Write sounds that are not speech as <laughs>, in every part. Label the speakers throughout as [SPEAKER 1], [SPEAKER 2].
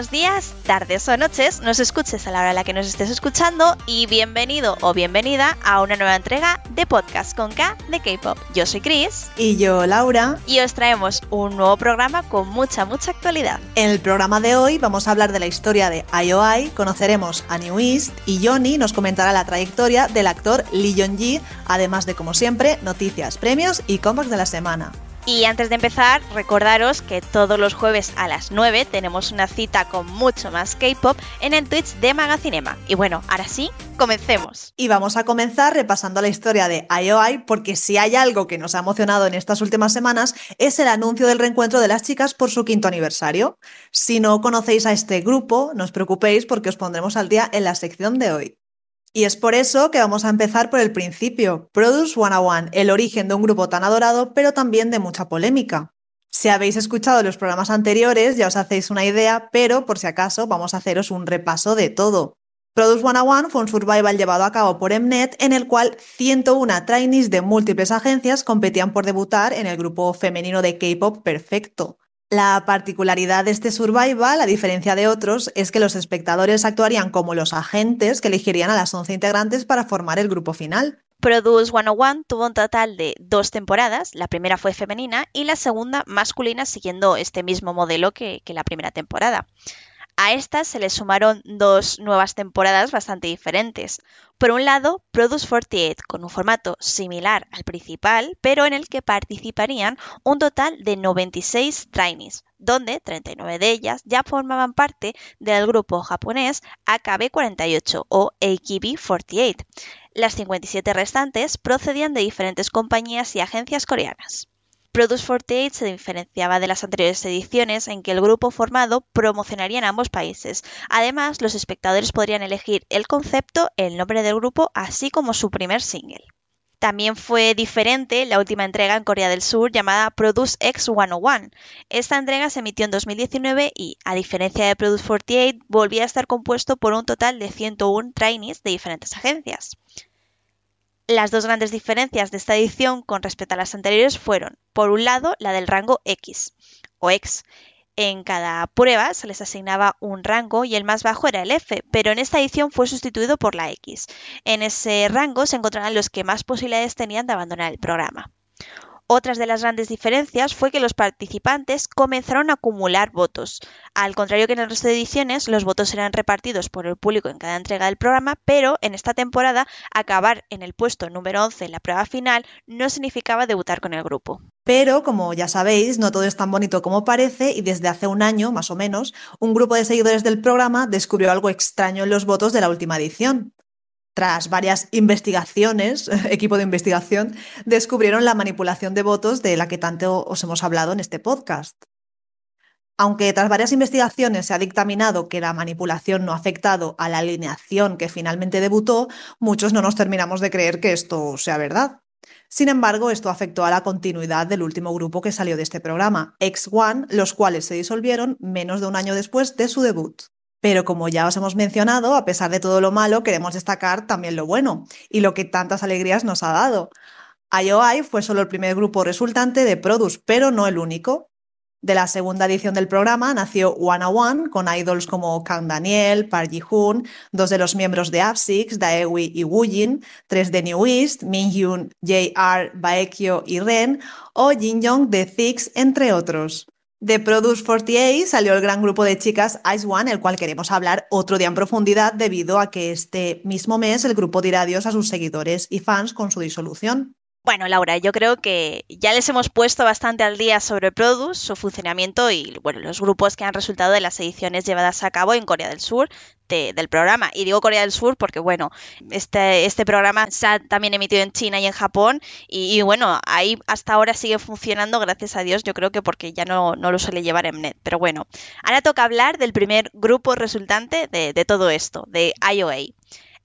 [SPEAKER 1] Buenos días, tardes o noches, nos escuches a la hora a la que nos estés escuchando y bienvenido o bienvenida a una nueva entrega de Podcast con K de K-Pop. Yo soy Chris.
[SPEAKER 2] Y yo, Laura.
[SPEAKER 1] Y os traemos un nuevo programa con mucha, mucha actualidad.
[SPEAKER 2] En el programa de hoy vamos a hablar de la historia de IOI, conoceremos a New East y Johnny nos comentará la trayectoria del actor Lee Jong-ji, además de, como siempre, noticias, premios y comebacks de la semana.
[SPEAKER 1] Y antes de empezar, recordaros que todos los jueves a las 9 tenemos una cita con mucho más K-pop en el Twitch de Magacinema. Y bueno, ahora sí, comencemos.
[SPEAKER 2] Y vamos a comenzar repasando la historia de IOI, porque si hay algo que nos ha emocionado en estas últimas semanas es el anuncio del reencuentro de las chicas por su quinto aniversario. Si no conocéis a este grupo, no os preocupéis porque os pondremos al día en la sección de hoy. Y es por eso que vamos a empezar por el principio, Produce 101, el origen de un grupo tan adorado, pero también de mucha polémica. Si habéis escuchado los programas anteriores ya os hacéis una idea, pero por si acaso vamos a haceros un repaso de todo. Produce 101 fue un survival llevado a cabo por Mnet en el cual 101 trainees de múltiples agencias competían por debutar en el grupo femenino de K-pop perfecto. La particularidad de este survival, a diferencia de otros, es que los espectadores actuarían como los agentes que elegirían a las 11 integrantes para formar el grupo final.
[SPEAKER 1] Produce 101 tuvo un total de dos temporadas, la primera fue femenina y la segunda masculina siguiendo este mismo modelo que, que la primera temporada. A estas se le sumaron dos nuevas temporadas bastante diferentes. Por un lado, Produce 48, con un formato similar al principal, pero en el que participarían un total de 96 trainees, donde 39 de ellas ya formaban parte del grupo japonés AKB48 o AKB48. Las 57 restantes procedían de diferentes compañías y agencias coreanas. Produce 48 se diferenciaba de las anteriores ediciones en que el grupo formado promocionaría en ambos países. Además, los espectadores podrían elegir el concepto, el nombre del grupo, así como su primer single. También fue diferente la última entrega en Corea del Sur llamada Produce X 101. Esta entrega se emitió en 2019 y, a diferencia de Produce 48, volvía a estar compuesto por un total de 101 trainees de diferentes agencias. Las dos grandes diferencias de esta edición con respecto a las anteriores fueron, por un lado, la del rango X o X. En cada prueba se les asignaba un rango y el más bajo era el F, pero en esta edición fue sustituido por la X. En ese rango se encontrarán los que más posibilidades tenían de abandonar el programa. Otras de las grandes diferencias fue que los participantes comenzaron a acumular votos. Al contrario que en el resto de ediciones, los votos eran repartidos por el público en cada entrega del programa, pero en esta temporada acabar en el puesto número 11 en la prueba final no significaba debutar con el grupo.
[SPEAKER 2] Pero, como ya sabéis, no todo es tan bonito como parece y desde hace un año, más o menos, un grupo de seguidores del programa descubrió algo extraño en los votos de la última edición. Tras varias investigaciones, <laughs> equipo de investigación, descubrieron la manipulación de votos de la que tanto os hemos hablado en este podcast. Aunque tras varias investigaciones se ha dictaminado que la manipulación no ha afectado a la alineación que finalmente debutó, muchos no nos terminamos de creer que esto sea verdad. Sin embargo, esto afectó a la continuidad del último grupo que salió de este programa, X1, los cuales se disolvieron menos de un año después de su debut. Pero como ya os hemos mencionado, a pesar de todo lo malo, queremos destacar también lo bueno y lo que tantas alegrías nos ha dado. IOI fue solo el primer grupo resultante de Produce, pero no el único. De la segunda edición del programa nació One One, con idols como Kang Daniel, Park Ji-hoon, dos de los miembros de APSIX, Daewi y Woojin, tres de New East, Minhyun, JR, Baekhyun y Ren, o Jin Young de Six, entre otros. De Produce 48 salió el gran grupo de chicas Ice One, el cual queremos hablar otro día en profundidad debido a que este mismo mes el grupo dirá adiós a sus seguidores y fans con su disolución.
[SPEAKER 1] Bueno, Laura, yo creo que ya les hemos puesto bastante al día sobre Produce, su funcionamiento y bueno, los grupos que han resultado de las ediciones llevadas a cabo en Corea del Sur del programa. Y digo Corea del Sur porque, bueno, este, este programa se ha también emitido en China y en Japón. Y, bueno, ahí hasta ahora sigue funcionando, gracias a Dios, yo creo que porque ya no, no lo suele llevar en net. Pero bueno, ahora toca hablar del primer grupo resultante de, de todo esto, de IOA.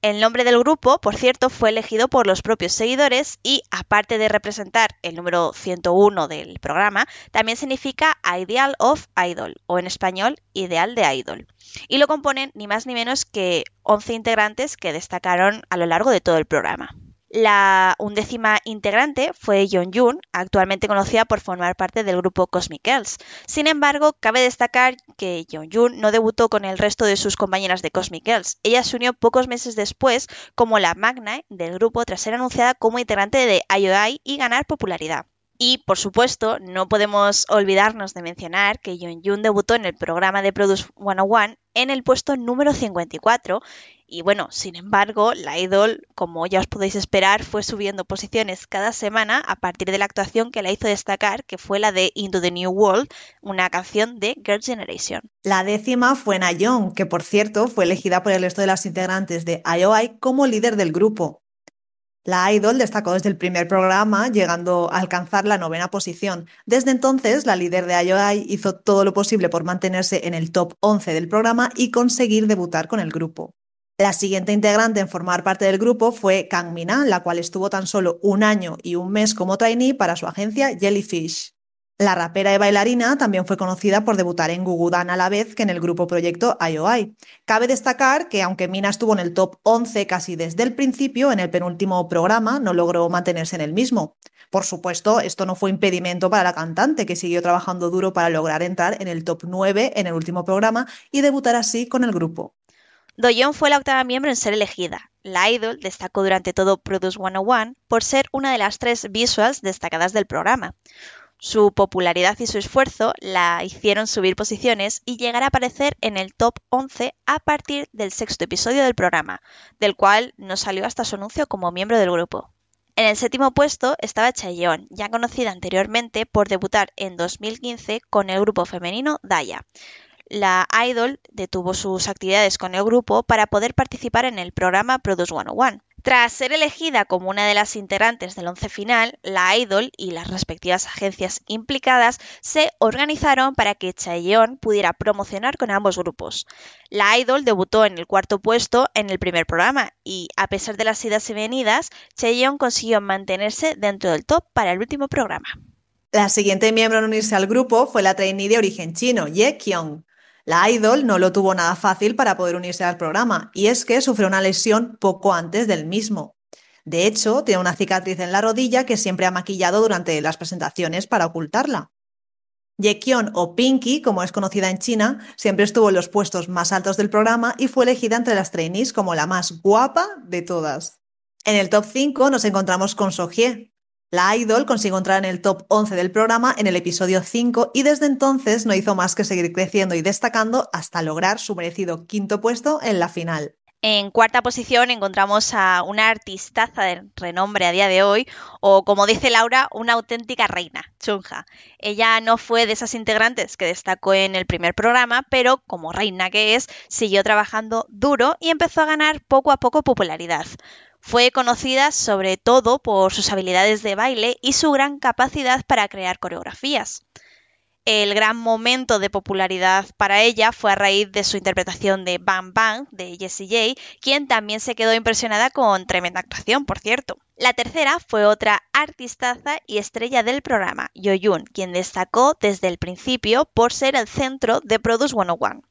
[SPEAKER 1] El nombre del grupo, por cierto, fue elegido por los propios seguidores y, aparte de representar el número 101 del programa, también significa Ideal of Idol, o en español, Ideal de Idol. Y lo componen ni más ni menos que 11 integrantes que destacaron a lo largo de todo el programa. La undécima integrante fue Yeonjun, actualmente conocida por formar parte del grupo Cosmic Girls. Sin embargo, cabe destacar que Yeonjun no debutó con el resto de sus compañeras de Cosmic Girls. Ella se unió pocos meses después como la magna del grupo tras ser anunciada como integrante de IOI y ganar popularidad. Y, por supuesto, no podemos olvidarnos de mencionar que Yeonjun debutó en el programa de Produce 101 en el puesto número 54 y bueno, sin embargo, la idol, como ya os podéis esperar, fue subiendo posiciones cada semana a partir de la actuación que la hizo destacar, que fue la de Into the New World, una canción de Girl Generation.
[SPEAKER 2] La décima fue Nayeon, que por cierto fue elegida por el resto de las integrantes de IOI como líder del grupo. La Idol destacó desde el primer programa, llegando a alcanzar la novena posición. Desde entonces, la líder de IOI hizo todo lo posible por mantenerse en el top 11 del programa y conseguir debutar con el grupo. La siguiente integrante en formar parte del grupo fue Kang Mina, la cual estuvo tan solo un año y un mes como trainee para su agencia Jellyfish. La rapera y bailarina también fue conocida por debutar en Gugudan a la vez que en el grupo proyecto IOI. Cabe destacar que aunque Mina estuvo en el top 11 casi desde el principio, en el penúltimo programa no logró mantenerse en el mismo. Por supuesto, esto no fue impedimento para la cantante, que siguió trabajando duro para lograr entrar en el top 9 en el último programa y debutar así con el grupo.
[SPEAKER 1] Doyeon fue la octava miembro en ser elegida. La idol destacó durante todo Produce 101 por ser una de las tres visuals destacadas del programa. Su popularidad y su esfuerzo la hicieron subir posiciones y llegar a aparecer en el top 11 a partir del sexto episodio del programa, del cual no salió hasta su anuncio como miembro del grupo. En el séptimo puesto estaba Chaeyeon, ya conocida anteriormente por debutar en 2015 con el grupo femenino Daya la Idol detuvo sus actividades con el grupo para poder participar en el programa Produce 101. Tras ser elegida como una de las integrantes del once final, la Idol y las respectivas agencias implicadas se organizaron para que Chaeyeon pudiera promocionar con ambos grupos. La Idol debutó en el cuarto puesto en el primer programa y, a pesar de las idas y venidas, Chaeyeon consiguió mantenerse dentro del top para el último programa.
[SPEAKER 2] La siguiente miembro en unirse al grupo fue la trainee de origen chino, Ye Kyung. La Idol no lo tuvo nada fácil para poder unirse al programa, y es que sufrió una lesión poco antes del mismo. De hecho, tiene una cicatriz en la rodilla que siempre ha maquillado durante las presentaciones para ocultarla. Yekion o Pinky, como es conocida en China, siempre estuvo en los puestos más altos del programa y fue elegida entre las trainees como la más guapa de todas. En el top 5 nos encontramos con Sohye, la Idol consiguió entrar en el top 11 del programa en el episodio 5 y desde entonces no hizo más que seguir creciendo y destacando hasta lograr su merecido quinto puesto en la final.
[SPEAKER 1] En cuarta posición encontramos a una artistaza de renombre a día de hoy, o como dice Laura, una auténtica reina, Chunja. Ella no fue de esas integrantes que destacó en el primer programa, pero como reina que es, siguió trabajando duro y empezó a ganar poco a poco popularidad. Fue conocida sobre todo por sus habilidades de baile y su gran capacidad para crear coreografías. El gran momento de popularidad para ella fue a raíz de su interpretación de Bang Bang de Jessie J, quien también se quedó impresionada con tremenda actuación, por cierto. La tercera fue otra artistaza y estrella del programa, Yoyun, quien destacó desde el principio por ser el centro de Produce 101.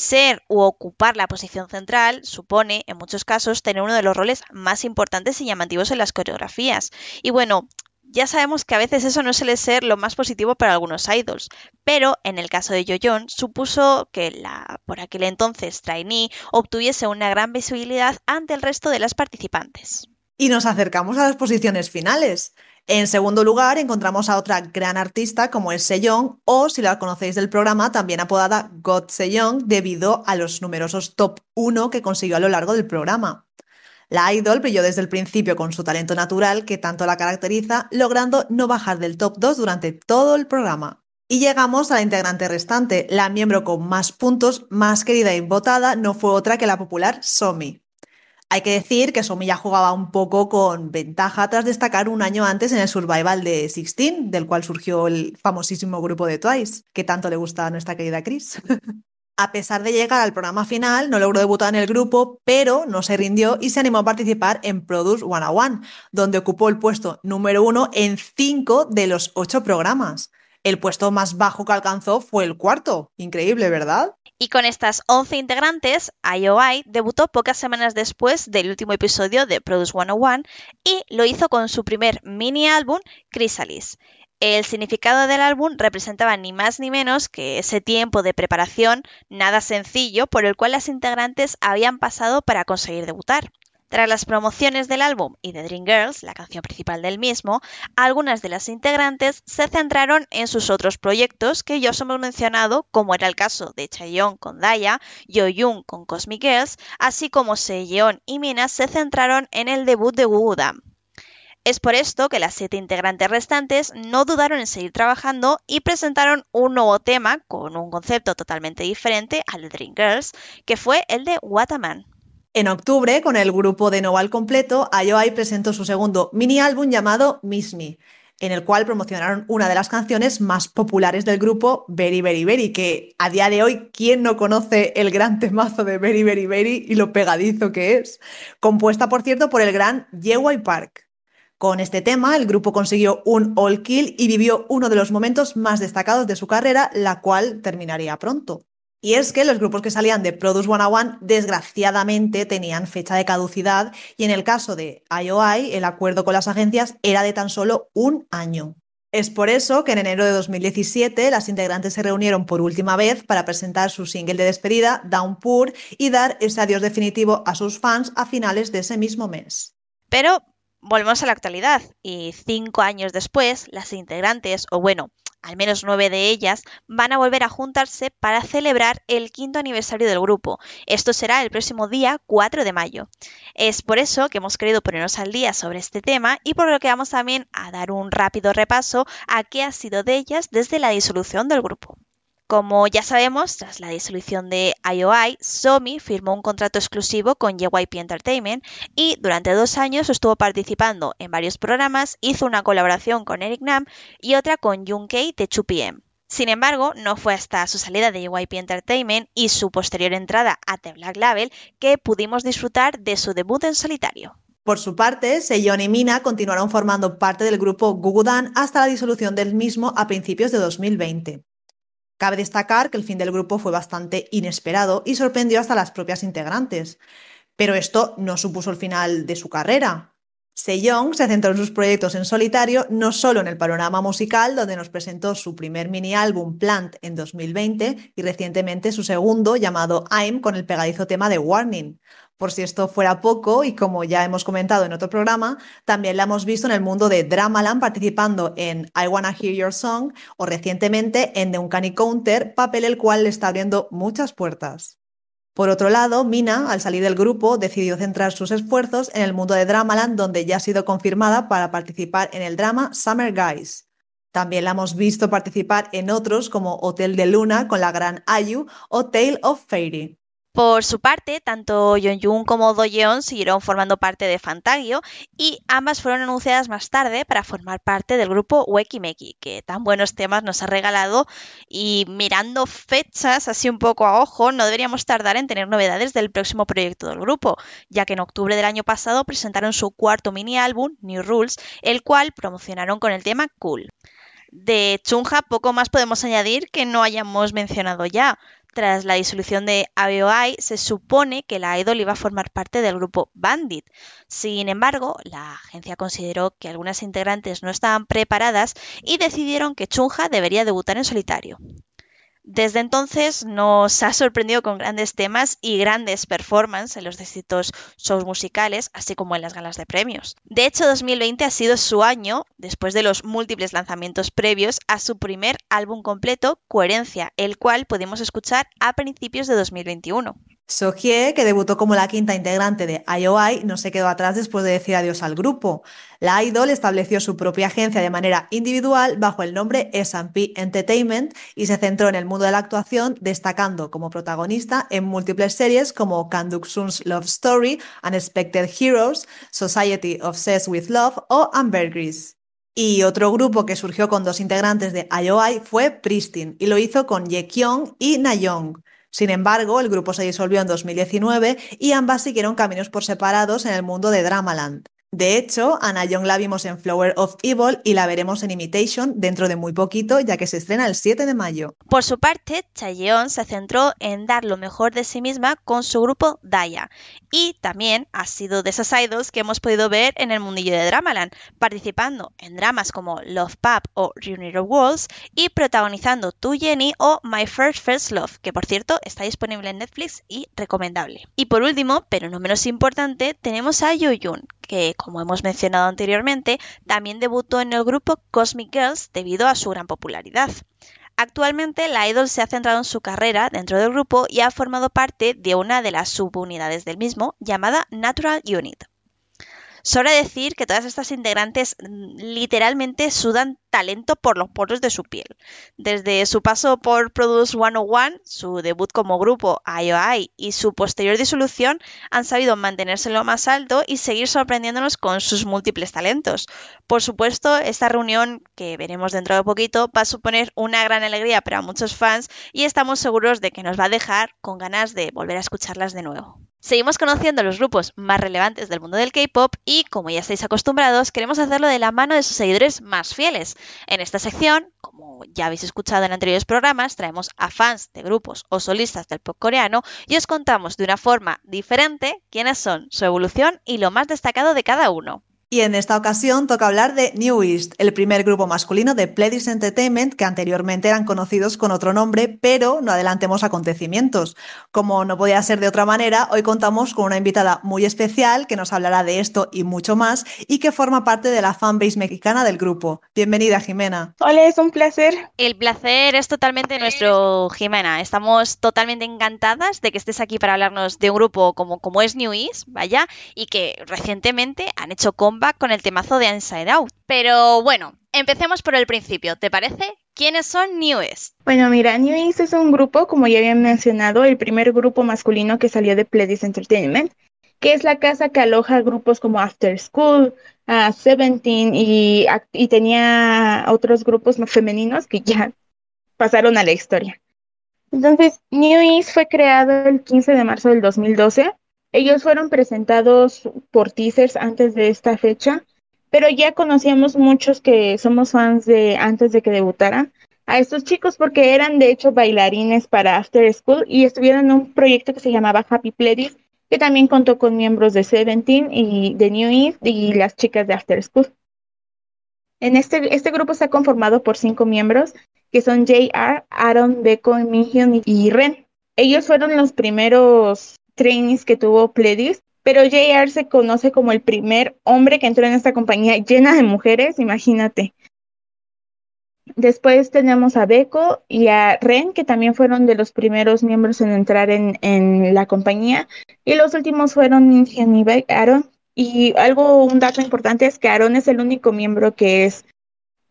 [SPEAKER 1] Ser u ocupar la posición central supone, en muchos casos, tener uno de los roles más importantes y llamativos en las coreografías. Y bueno, ya sabemos que a veces eso no suele ser lo más positivo para algunos idols, pero en el caso de Yoyon supuso que la por aquel entonces trainee obtuviese una gran visibilidad ante el resto de las participantes.
[SPEAKER 2] Y nos acercamos a las posiciones finales. En segundo lugar, encontramos a otra gran artista como es Sejong, o si la conocéis del programa, también apodada God Sejong, debido a los numerosos top 1 que consiguió a lo largo del programa. La idol brilló desde el principio con su talento natural que tanto la caracteriza, logrando no bajar del top 2 durante todo el programa. Y llegamos a la integrante restante, la miembro con más puntos, más querida y votada, no fue otra que la popular Somi. Hay que decir que Somi ya jugaba un poco con ventaja tras destacar un año antes en el Survival de Sixteen, del cual surgió el famosísimo grupo de Twice, que tanto le gusta a nuestra querida Chris. <laughs> a pesar de llegar al programa final, no logró debutar en el grupo, pero no se rindió y se animó a participar en Produce 101, donde ocupó el puesto número uno en cinco de los ocho programas. El puesto más bajo que alcanzó fue el cuarto. Increíble, ¿verdad?
[SPEAKER 1] Y con estas 11 integrantes, IOI debutó pocas semanas después del último episodio de Produce 101 y lo hizo con su primer mini álbum, Chrysalis. El significado del álbum representaba ni más ni menos que ese tiempo de preparación nada sencillo por el cual las integrantes habían pasado para conseguir debutar. Tras las promociones del álbum y de Dream Girls, la canción principal del mismo, algunas de las integrantes se centraron en sus otros proyectos que ya os hemos mencionado, como era el caso de Chaeyoung con Daya, Young con Cosmic Girls, así como Sejeon y Mina se centraron en el debut de Gugudam. Es por esto que las siete integrantes restantes no dudaron en seguir trabajando y presentaron un nuevo tema con un concepto totalmente diferente al de Dream Girls, que fue el de What a Man.
[SPEAKER 2] En octubre, con el grupo de Noval completo, IOI presentó su segundo mini álbum llamado Miss Me, en el cual promocionaron una de las canciones más populares del grupo, Very Very Very, que a día de hoy, ¿quién no conoce el gran temazo de Very Very Very y lo pegadizo que es? Compuesta, por cierto, por el gran Yeway Park. Con este tema, el grupo consiguió un all kill y vivió uno de los momentos más destacados de su carrera, la cual terminaría pronto. Y es que los grupos que salían de Produce 101 desgraciadamente tenían fecha de caducidad y en el caso de IOI el acuerdo con las agencias era de tan solo un año. Es por eso que en enero de 2017 las integrantes se reunieron por última vez para presentar su single de despedida, Downpour, y dar ese adiós definitivo a sus fans a finales de ese mismo mes.
[SPEAKER 1] Pero volvemos a la actualidad y cinco años después las integrantes, o bueno, al menos nueve de ellas, van a volver a juntarse para celebrar el quinto aniversario del grupo. Esto será el próximo día 4 de mayo. Es por eso que hemos querido ponernos al día sobre este tema y por lo que vamos también a dar un rápido repaso a qué ha sido de ellas desde la disolución del grupo. Como ya sabemos, tras la disolución de IOI, Somi firmó un contrato exclusivo con JYP Entertainment y durante dos años estuvo participando en varios programas, hizo una colaboración con Eric Nam y otra con Junkei de 2PM. Sin embargo, no fue hasta su salida de JYP Entertainment y su posterior entrada a The Black Label que pudimos disfrutar de su debut en solitario.
[SPEAKER 2] Por su parte, Seiyon y Mina continuaron formando parte del grupo Gugudan hasta la disolución del mismo a principios de 2020. Cabe destacar que el fin del grupo fue bastante inesperado y sorprendió hasta las propias integrantes. Pero esto no supuso el final de su carrera. Sejong se centró en sus proyectos en solitario, no solo en el panorama musical, donde nos presentó su primer mini álbum Plant en 2020 y recientemente su segundo llamado I'm con el pegadizo tema de Warning. Por si esto fuera poco, y como ya hemos comentado en otro programa, también la hemos visto en el mundo de Dramaland participando en I Wanna Hear Your Song o recientemente en The Uncanny Counter, papel el cual le está abriendo muchas puertas. Por otro lado, Mina, al salir del grupo, decidió centrar sus esfuerzos en el mundo de Dramaland, donde ya ha sido confirmada para participar en el drama Summer Guys. También la hemos visto participar en otros como Hotel de Luna con la gran Ayu o Tale of Fairy.
[SPEAKER 1] Por su parte, tanto Yeon como Do Yeon siguieron formando parte de Fantagio y ambas fueron anunciadas más tarde para formar parte del grupo Wekimeki, que tan buenos temas nos ha regalado y mirando fechas así un poco a ojo, no deberíamos tardar en tener novedades del próximo proyecto del grupo, ya que en octubre del año pasado presentaron su cuarto mini álbum, New Rules, el cual promocionaron con el tema Cool. De Chunja poco más podemos añadir que no hayamos mencionado ya tras la disolución de ABOI, se supone que la idol iba a formar parte del grupo Bandit. Sin embargo, la agencia consideró que algunas integrantes no estaban preparadas y decidieron que Chunja debería debutar en solitario. Desde entonces nos ha sorprendido con grandes temas y grandes performances en los distintos shows musicales, así como en las galas de premios. De hecho, 2020 ha sido su año, después de los múltiples lanzamientos previos, a su primer álbum completo, Coherencia, el cual pudimos escuchar a principios de 2021.
[SPEAKER 2] Sohye, que debutó como la quinta integrante de IOI, no se quedó atrás después de decir adiós al grupo. La idol estableció su propia agencia de manera individual bajo el nombre S&P Entertainment y se centró en el mundo de la actuación, destacando como protagonista en múltiples series como Kanduk Sun's Love Story, Unexpected Heroes, Society Obsessed with Love o Ambergris. Y otro grupo que surgió con dos integrantes de IOI fue Pristin y lo hizo con Ye Kyung y Nayong. Sin embargo, el grupo se disolvió en 2019 y ambas siguieron caminos por separados en el mundo de Dramaland. De hecho, Anna Young la vimos en Flower of Evil y la veremos en Imitation dentro de muy poquito, ya que se estrena el 7 de mayo.
[SPEAKER 1] Por su parte, Chayeon se centró en dar lo mejor de sí misma con su grupo Daya y también ha sido de esas idols que hemos podido ver en el mundillo de Dramaland, participando en dramas como Love Pub o Reunited Walls y protagonizando Tu Jenny o My First First Love, que por cierto está disponible en Netflix y recomendable. Y por último, pero no menos importante, tenemos a Yoyun, que como hemos mencionado anteriormente, también debutó en el grupo Cosmic Girls debido a su gran popularidad. Actualmente la idol se ha centrado en su carrera dentro del grupo y ha formado parte de una de las subunidades del mismo llamada Natural Unit. Sobra decir que todas estas integrantes mm, literalmente sudan talento por los poros de su piel. Desde su paso por Produce 101, su debut como grupo IOI y su posterior disolución, han sabido mantenerse lo más alto y seguir sorprendiéndonos con sus múltiples talentos. Por supuesto, esta reunión, que veremos dentro de poquito, va a suponer una gran alegría para muchos fans y estamos seguros de que nos va a dejar con ganas de volver a escucharlas de nuevo. Seguimos conociendo los grupos más relevantes del mundo del K-pop y, como ya estáis acostumbrados, queremos hacerlo de la mano de sus seguidores más fieles. En esta sección, como ya habéis escuchado en anteriores programas, traemos a fans de grupos o solistas del pop coreano y os contamos de una forma diferente quiénes son, su evolución y lo más destacado de cada uno.
[SPEAKER 2] Y en esta ocasión toca hablar de New East, el primer grupo masculino de Pledis Entertainment que anteriormente eran conocidos con otro nombre, pero no adelantemos acontecimientos. Como no podía ser de otra manera, hoy contamos con una invitada muy especial que nos hablará de esto y mucho más y que forma parte de la fanbase mexicana del grupo. Bienvenida, Jimena.
[SPEAKER 3] Hola, es un placer.
[SPEAKER 1] El placer es totalmente nuestro, Jimena. Estamos totalmente encantadas de que estés aquí para hablarnos de un grupo como, como es New East, vaya, y que recientemente han hecho con con el temazo de Inside Out. Pero bueno, empecemos por el principio, ¿te parece? ¿Quiénes son New East?
[SPEAKER 3] Bueno, mira, New East es un grupo, como ya había mencionado, el primer grupo masculino que salió de Pledis Entertainment, que es la casa que aloja grupos como After School, uh, Seventeen y, y tenía otros grupos femeninos que ya pasaron a la historia. Entonces, New East fue creado el 15 de marzo del 2012 ellos fueron presentados por teasers antes de esta fecha, pero ya conocíamos muchos que somos fans de antes de que debutaran a estos chicos porque eran de hecho bailarines para After School y estuvieron en un proyecto que se llamaba Happy Pledis, que también contó con miembros de Seventeen y de New Eve y las chicas de After School. En este, este grupo está conformado por cinco miembros, que son JR, Aaron, Beko, Mihyun y Ren. Ellos fueron los primeros trainees que tuvo Pledis, pero JR se conoce como el primer hombre que entró en esta compañía llena de mujeres, imagínate. Después tenemos a Beko y a Ren, que también fueron de los primeros miembros en entrar en, en la compañía. Y los últimos fueron Ninjan y Aaron. Y algo, un dato importante es que Aaron es el único miembro que es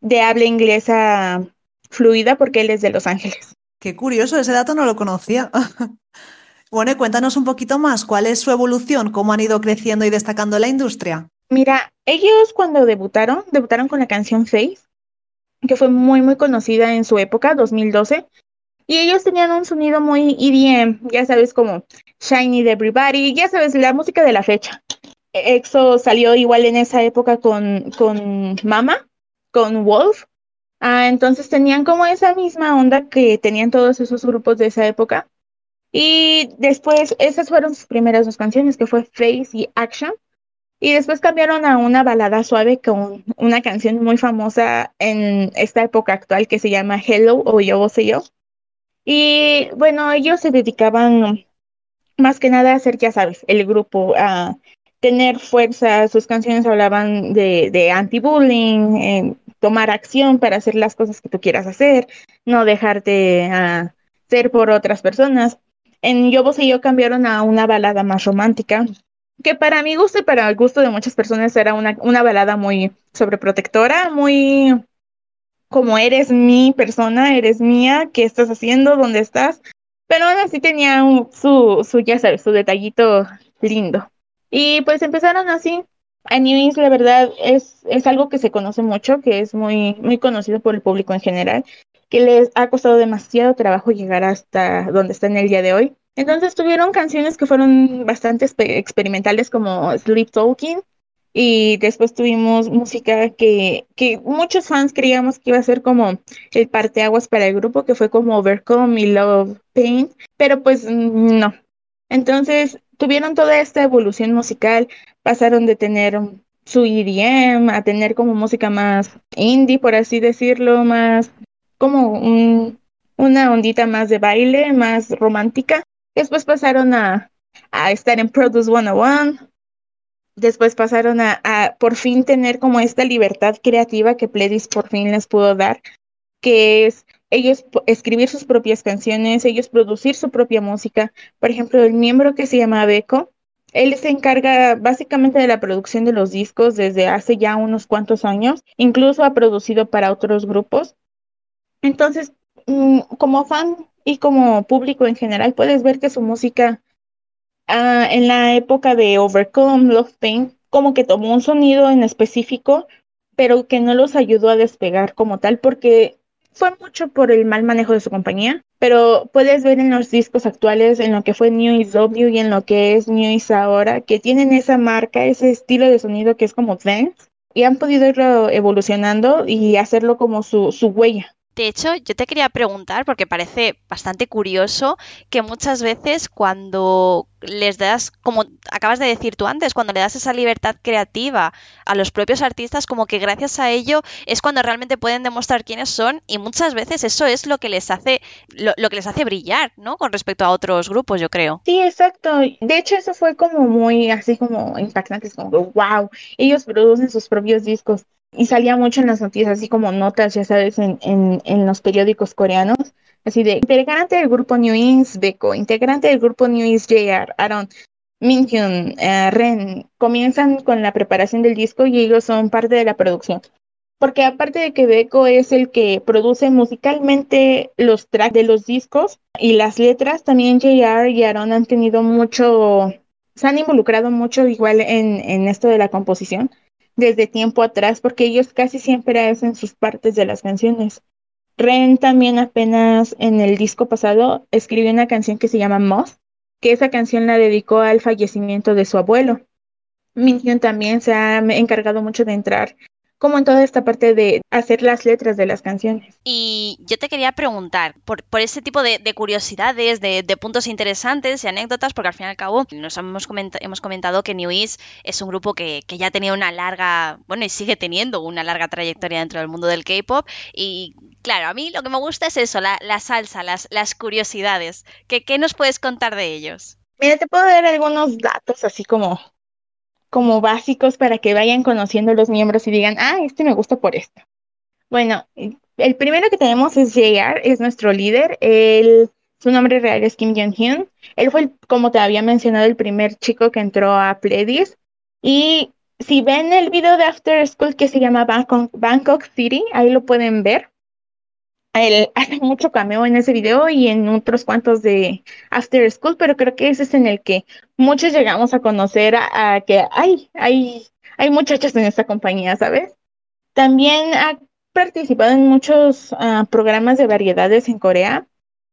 [SPEAKER 3] de habla inglesa fluida porque él es de Los Ángeles.
[SPEAKER 2] Qué curioso, ese dato no lo conocía. <laughs> Bueno, cuéntanos un poquito más, ¿cuál es su evolución? ¿Cómo han ido creciendo y destacando la industria?
[SPEAKER 3] Mira, ellos cuando debutaron, debutaron con la canción Face, que fue muy, muy conocida en su época, 2012. Y ellos tenían un sonido muy EDM, ya sabes, como Shiny de Everybody, ya sabes, la música de la fecha. EXO salió igual en esa época con, con Mama, con Wolf. Ah, entonces tenían como esa misma onda que tenían todos esos grupos de esa época. Y después, esas fueron sus primeras dos canciones, que fue Face y Action. Y después cambiaron a una balada suave con una canción muy famosa en esta época actual que se llama Hello o Yo sé yo. Y bueno, ellos se dedicaban más que nada a hacer, ya sabes, el grupo, a tener fuerza. Sus canciones hablaban de, anti-bullying, eh, tomar acción para hacer las cosas que tú quieras hacer, no dejarte a ser por otras personas en Yo Vos y Yo cambiaron a una balada más romántica, que para mi gusto y para el gusto de muchas personas era una, una balada muy sobreprotectora, muy como eres mi persona, eres mía, ¿qué estás haciendo? ¿Dónde estás? Pero aún así tenía su, su, ya sabes, su detallito lindo. Y pues empezaron así. A New la verdad, es, es algo que se conoce mucho, que es muy, muy conocido por el público en general que les ha costado demasiado trabajo llegar hasta donde están el día de hoy. Entonces tuvieron canciones que fueron bastante experimentales como Sleep Talking, Y después tuvimos música que, que muchos fans creíamos que iba a ser como el parteaguas para el grupo, que fue como Overcome y Love Pain, pero pues no. Entonces tuvieron toda esta evolución musical, pasaron de tener su EDM a tener como música más indie, por así decirlo, más como un, una ondita más de baile, más romántica. Después pasaron a, estar en Produce 101, después pasaron a, por fin tener como esta libertad creativa que Pledis por fin les pudo dar, que es ellos escribir sus propias canciones, ellos producir su propia música. Por ejemplo, el miembro que se llama Beco, él se encarga básicamente de la producción de los discos desde hace ya unos cuantos años, incluso ha producido para otros grupos. Entonces, mm, como fan y como público en general, puedes ver que su música Ah, en la época de Overcome Love Pain, como que tomó un sonido en específico, pero que no los ayudó a despegar como tal, porque fue mucho por el mal manejo de su compañía. Pero puedes ver en los discos actuales, en lo que fue New Is W y en lo que es New Is ahora, que tienen esa marca, ese estilo de sonido que es como dance, y han podido irlo evolucionando y hacerlo como su, su huella.
[SPEAKER 1] De hecho, yo te quería preguntar, porque parece bastante curioso, que muchas veces cuando les das, como acabas de decir tú antes, cuando le das esa libertad creativa a los propios artistas, como que gracias a ello es cuando realmente pueden demostrar quiénes son y muchas veces eso es lo que les hace, lo, que les hace brillar, ¿no? Con respecto a otros grupos, yo creo.
[SPEAKER 3] Sí, exacto. De hecho, eso fue como muy así como impactante, es como, wow, ellos producen sus propios discos y salía mucho en las noticias, así como notas, ya sabes, en, en, los periódicos coreanos, así de integrante del grupo New Ins, Beko, integrante del grupo New Ins, JR, Aaron, Minhyun, uh, Ren, comienzan con la preparación del disco y ellos son parte de la producción. Porque aparte de que Beko es el que produce musicalmente los tracks de los discos y las letras, también JR y Aaron han tenido mucho, se han involucrado mucho igual en, en esto de la composición desde tiempo atrás, porque ellos casi siempre hacen sus partes de las canciones. Ren también apenas en el disco pasado escribió una canción que se llama Moth, que esa canción la dedicó al fallecimiento de su abuelo. Minhyun también se ha encargado mucho de entrar como en toda esta parte de hacer las letras de las canciones.
[SPEAKER 1] Y yo te quería preguntar por, por ese tipo de, curiosidades, de, puntos interesantes y anécdotas, porque al fin y al cabo nos hemos, hemos comentado que New East es un grupo que, ya tenía una larga, bueno, y sigue teniendo una larga trayectoria dentro del mundo del K-pop. Y claro, a mí lo que me gusta es eso, la, salsa, las, las curiosidades. ¿Qué, ¿Qué nos puedes contar de ellos?
[SPEAKER 3] Mira, te puedo dar algunos datos así como como básicos para que vayan conociendo los miembros y digan, ah, este me gusta por esto. Bueno, el primero que tenemos es JR, es nuestro líder. Él, su nombre real es Kim Jong-hyun. Él fue, como te había mencionado, el primer chico que entró a Pledis. Y si ven el video de After School que se llama Bangkok City, ahí lo pueden ver él <laughs> hace mucho cameo en ese video y en otros cuantos de After School, pero creo que ese es en el que muchos llegamos a conocer a, que hay, hay, hay muchachas en esta compañía, ¿sabes? También ha participado en muchos ah, programas de variedades en Corea.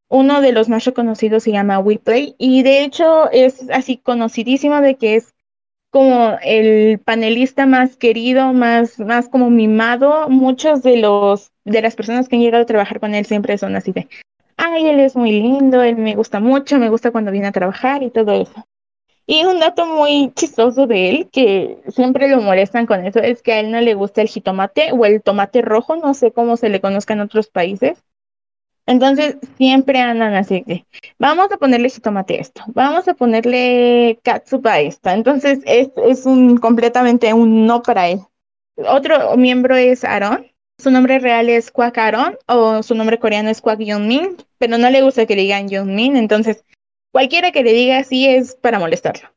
[SPEAKER 3] Uno de los más reconocidos se llama WePlay y de hecho es así conocidísimo de que es como el panelista más querido, más, más como mimado. Muchos de los de las personas que han llegado a trabajar con él siempre son así de, ay, él es muy lindo, él me gusta mucho, me gusta cuando viene a trabajar y todo eso. Y un dato muy chistoso de él, que siempre lo molestan con eso, es que a él no le gusta el jitomate o el tomate rojo, no sé cómo se le conozca en otros países. Entonces siempre andan así que vamos a ponerle jitomate esto, vamos a ponerle katsup a esta. Entonces es, es un completamente un no para él. Otro miembro es Aaron. Su nombre real es Kwak Aaron o su nombre coreano es Kwak Min, pero no le gusta que le digan Min, entonces cualquiera que le diga así es para molestarlo.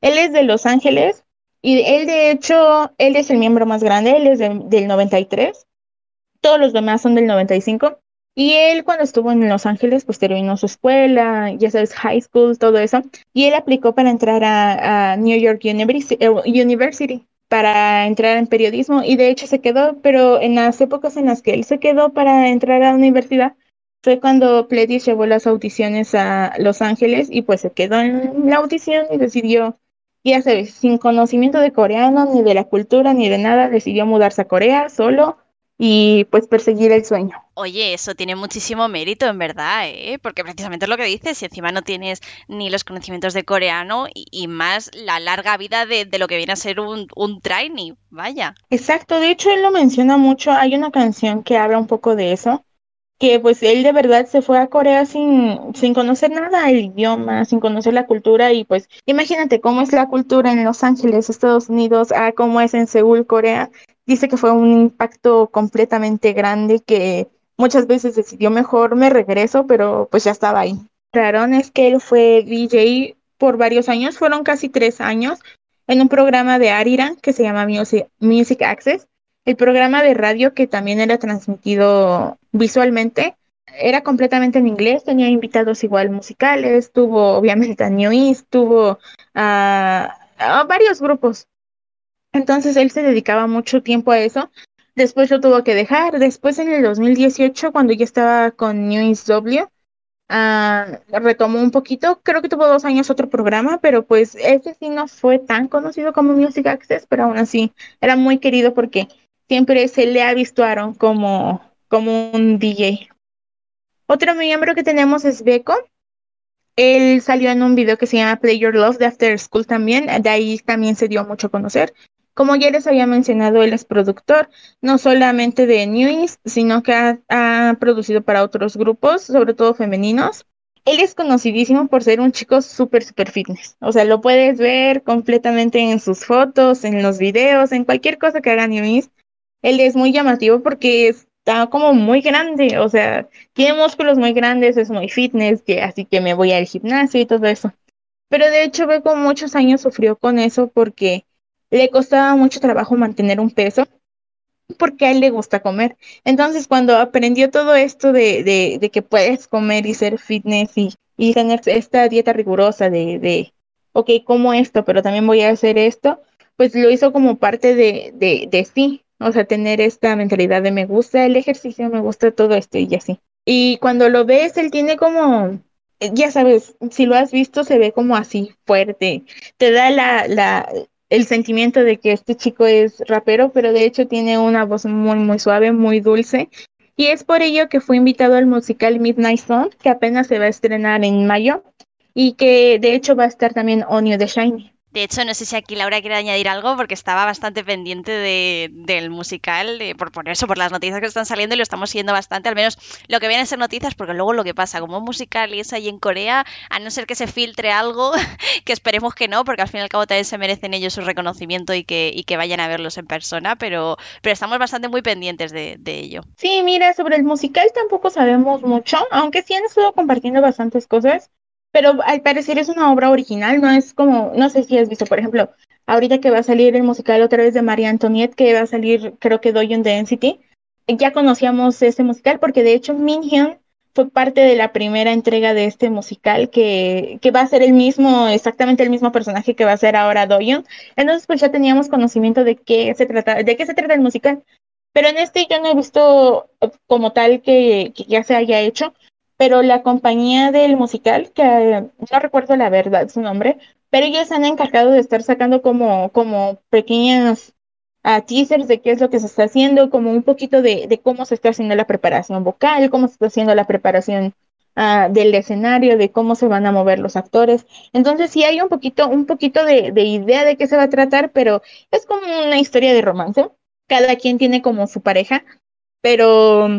[SPEAKER 3] Él es de Los Ángeles y él de hecho, él es el miembro más grande, él es del 93. Todos los demás son del 95 y él cuando estuvo en Los Ángeles, pues terminó su escuela, ya sabes, high school, todo eso. Y él aplicó para entrar a, New York eh, University, para entrar en periodismo y de hecho se quedó, pero en las épocas en las que él se quedó para entrar a la universidad fue cuando Pledis llevó las audiciones a Los Ángeles y pues se quedó en la audición y decidió ya sabes, sin conocimiento de coreano, ni de la cultura, ni de nada, decidió mudarse a Corea solo y pues perseguir el sueño.
[SPEAKER 1] Oye, eso tiene muchísimo mérito, en verdad, ¿eh? Porque precisamente es lo que dices, si encima no tienes ni los conocimientos de coreano y, más la larga vida de, lo que viene a ser un, un trainee, vaya.
[SPEAKER 3] Exacto, de hecho él lo menciona mucho, hay una canción que habla un poco de eso, que pues él de verdad se fue a Corea sin, sin conocer nada, el idioma, sin conocer la cultura y pues imagínate cómo es la cultura en Los Ángeles, Estados Unidos, a cómo es en Seúl, Corea. Dice que fue un impacto completamente grande que muchas veces decidió mejor me regreso, pero pues ya estaba ahí. Claro, es que él fue DJ por varios años, fueron casi tres años, en un programa de Ariran que se llama Music, Music Access el programa de radio que también era transmitido visualmente era completamente en inglés, tenía invitados igual musicales, tuvo obviamente a New East, tuvo a, varios grupos. Entonces él se dedicaba mucho tiempo a eso. Después lo tuvo que dejar. Después en el 2018, cuando ya estaba con New East W, ah, retomó un poquito. Creo que tuvo dos años otro programa, pero pues ese sí no fue tan conocido como Music Access, pero aún así era muy querido porque siempre se le ha visto a Aaron como, como un DJ. Otro miembro que tenemos es Beco. Él salió en un video que se llama Play Your Love de After School también. De ahí también se dio mucho a conocer. Como ya les había mencionado, él es productor, no solamente de New sino que ha, producido para otros grupos, sobre todo femeninos. Él es conocidísimo por ser un chico súper, súper fitness. O sea, lo puedes ver completamente en sus fotos, en los videos, en cualquier cosa que haga New él es muy llamativo porque está como muy grande, o sea, tiene músculos muy grandes, es muy fitness, así que me voy al gimnasio y todo eso. Pero de hecho como muchos años sufrió con eso porque le costaba mucho trabajo mantener un peso porque a él le gusta comer. Entonces, cuando aprendió todo esto de, de, que puedes comer y ser fitness y, y tener esta dieta rigurosa de, de, ok, como esto, pero también voy a hacer esto, pues lo hizo como parte de, de, de sí. O sea, tener esta mentalidad de me gusta el ejercicio, me gusta todo esto y así. Y cuando lo ves, él tiene como, ya sabes, si lo has visto, se ve como así fuerte. Te da la, la, el sentimiento de que este chico es rapero, pero de hecho tiene una voz muy, muy suave, muy dulce. Y es por ello que fue invitado al musical Midnight Sun, que apenas se va a estrenar en mayo y que de hecho va a estar también Onio de Shiny.
[SPEAKER 1] De hecho, no sé si aquí Laura quiere añadir algo porque estaba bastante pendiente de, del musical, por, por, eso, por las noticias que están saliendo y lo estamos siguiendo bastante, al menos lo que vienen a ser noticias, porque luego lo que pasa, como musical y es ahí en Corea, a no ser que se filtre algo, <laughs> que esperemos que no, porque al fin y al cabo también se merecen ellos su reconocimiento y que, y que vayan a verlos en persona, pero, pero estamos bastante muy pendientes de, de ello.
[SPEAKER 3] Sí, mira, sobre el musical tampoco sabemos mucho, aunque sí han estado compartiendo bastantes cosas pero al parecer es una obra original, no es como, no sé si has visto, por ejemplo, ahorita que va a salir el musical otra vez de María Antoniette, que va a salir, creo que Doyon de Density, ya conocíamos este musical porque de hecho Minhyun fue parte de la primera entrega de este musical que, que va a ser el mismo, exactamente el mismo personaje que va a ser ahora Doyon. Entonces pues ya teníamos conocimiento de qué se trata, de qué se trata el musical. Pero en este yo no he visto como tal que, que ya se haya hecho, pero la compañía del musical, que no recuerdo la verdad su nombre, pero ellos se han encargado de estar sacando como, como pequeños uh, teasers de qué es lo que se está haciendo, como un poquito de, de, cómo se está haciendo la preparación vocal, cómo se está haciendo la preparación uh, del escenario, de cómo se van a mover los actores. Entonces sí hay un poquito, un poquito de, de idea de qué se va a tratar, pero es como una historia de romance. Cada quien tiene como su pareja, pero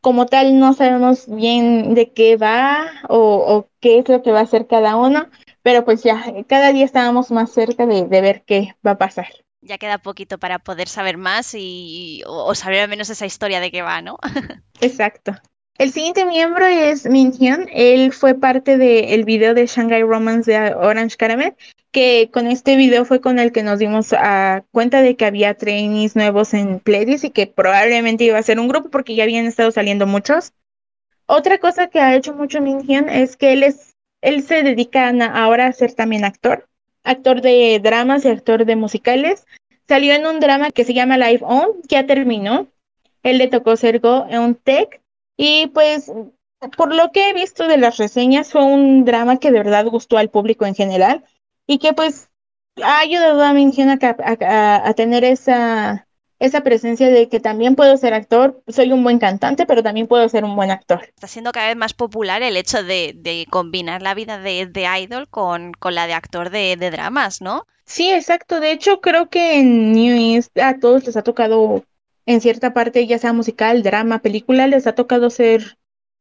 [SPEAKER 3] como tal no sabemos bien de qué va o, qué es lo que va a hacer cada uno, pero pues ya cada día estábamos más cerca de, ver qué va a pasar.
[SPEAKER 1] Ya queda poquito para poder saber más y o, saber al menos esa historia de qué va, ¿no? <laughs>
[SPEAKER 3] Exacto. El siguiente miembro es Min Hyun. Él fue parte del video de Shanghai Romance de Orange Caramel que con este video fue con el que nos dimos cuenta de que había trainees nuevos en Pledis y que probablemente iba a ser un grupo porque ya habían estado saliendo muchos. Otra cosa que ha hecho mucho Minhyun es que él es él se dedica ahora a ser también actor, actor de dramas y actor de musicales. Salió en un drama que se llama Live On, ya terminó. Él le tocó ser Go en un tech y pues por lo que he visto de las reseñas fue un drama que de verdad gustó al público en general y que pues ha ayudado a Minhyun a, a, tener esa, esa presencia de que también puedo ser actor, soy un buen cantante, pero también puedo ser un buen actor.
[SPEAKER 1] Está siendo cada vez más popular el hecho de, combinar la vida de, idol con, la de actor de, dramas, ¿no?
[SPEAKER 3] Sí, exacto. De hecho, creo que en New East a todos les ha tocado, en cierta parte, ya sea musical, drama, película, les ha tocado ser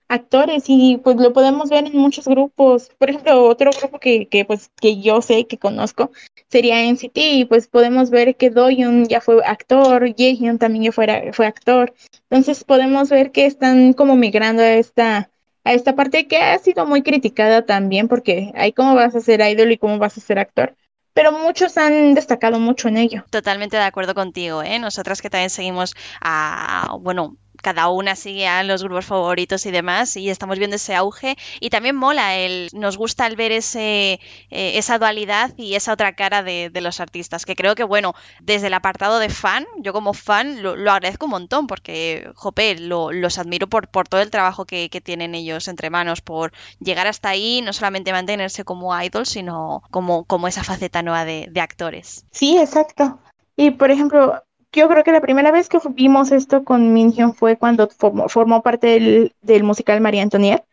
[SPEAKER 3] actores y pues lo podemos ver en muchos grupos. Por ejemplo, otro grupo que, que pues que yo sé, que conozco, sería NCT y pues podemos ver que Doyun ya fue actor, Jaehyun también ya fue, fue actor. Entonces podemos ver que están como migrando a esta a esta parte que ha sido muy criticada también porque hay cómo vas a ser idol y cómo vas a ser actor pero muchos han destacado mucho en ello.
[SPEAKER 1] Totalmente de acuerdo contigo, ¿eh? Nosotras que también seguimos a, bueno, cada una sigue a los grupos favoritos y demás y estamos viendo ese auge y también mola el nos gusta el ver ese eh, esa dualidad y esa otra cara de, los artistas que creo que bueno desde el apartado de fan yo como fan lo, agradezco un montón porque jope los admiro por, por todo el trabajo que, tienen ellos entre manos por llegar hasta ahí no solamente mantenerse como idol sino como como esa faceta nueva de, de actores.
[SPEAKER 3] Sí exacto. Y por ejemplo yo creo que la primera vez que vimos esto con Minhyun fue cuando formó, parte del, musical María Antoniette.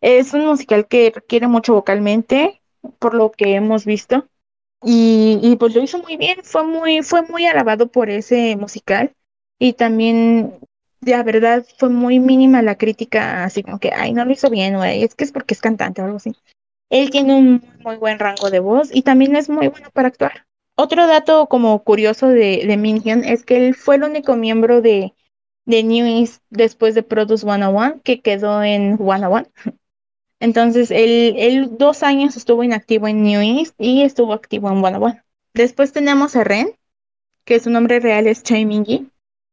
[SPEAKER 3] Es un musical que requiere mucho vocalmente, por lo que hemos visto. Y, pues lo hizo muy bien, fue muy, fue muy alabado por ese musical. Y también, la verdad, fue muy mínima la crítica, así como que, ay, no lo hizo bien, güey, es que es porque es cantante o algo así. Él tiene un muy buen rango de voz y también es muy bueno para actuar. Otro dato como curioso de, de Minhyun es que él fue el único miembro de, de New East después de Produce 101 que quedó en 101. <laughs> Entonces, él, él dos años estuvo inactivo en New East y estuvo activo en 101. Después tenemos a Ren, que su nombre real es Choi Mingi.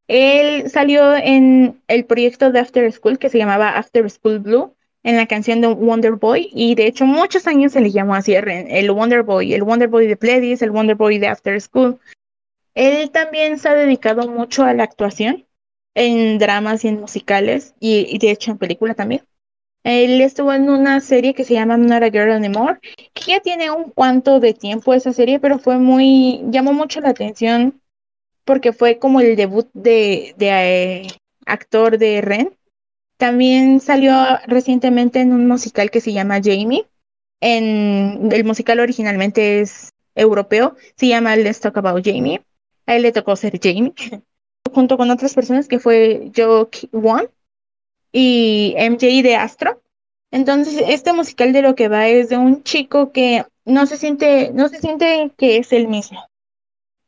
[SPEAKER 3] Él salió en el proyecto de After School que se llamaba After School Blue en la canción de Wonder Boy y de hecho muchos años se le llamó así el Wonder Boy, el Wonder Boy de Pledis, el Wonder Boy de After School. Él también se ha dedicado mucho a la actuación en dramas y en musicales y, de hecho en película también. Él estuvo en una serie que se llama Not a Girl Anymore, que ya tiene un cuanto de tiempo esa serie, pero fue muy, llamó mucho la atención porque fue como el debut de, eh, actor de Ren también salió recientemente en un musical que se llama Jamie. En, el musical originalmente es europeo, se llama Let's Talk About Jamie. A él le tocó ser Jamie, <laughs> junto con otras personas que fue Joe Won y MJ de Astro. Entonces, este musical de lo que va es de un chico que no se siente, no se siente que es el mismo.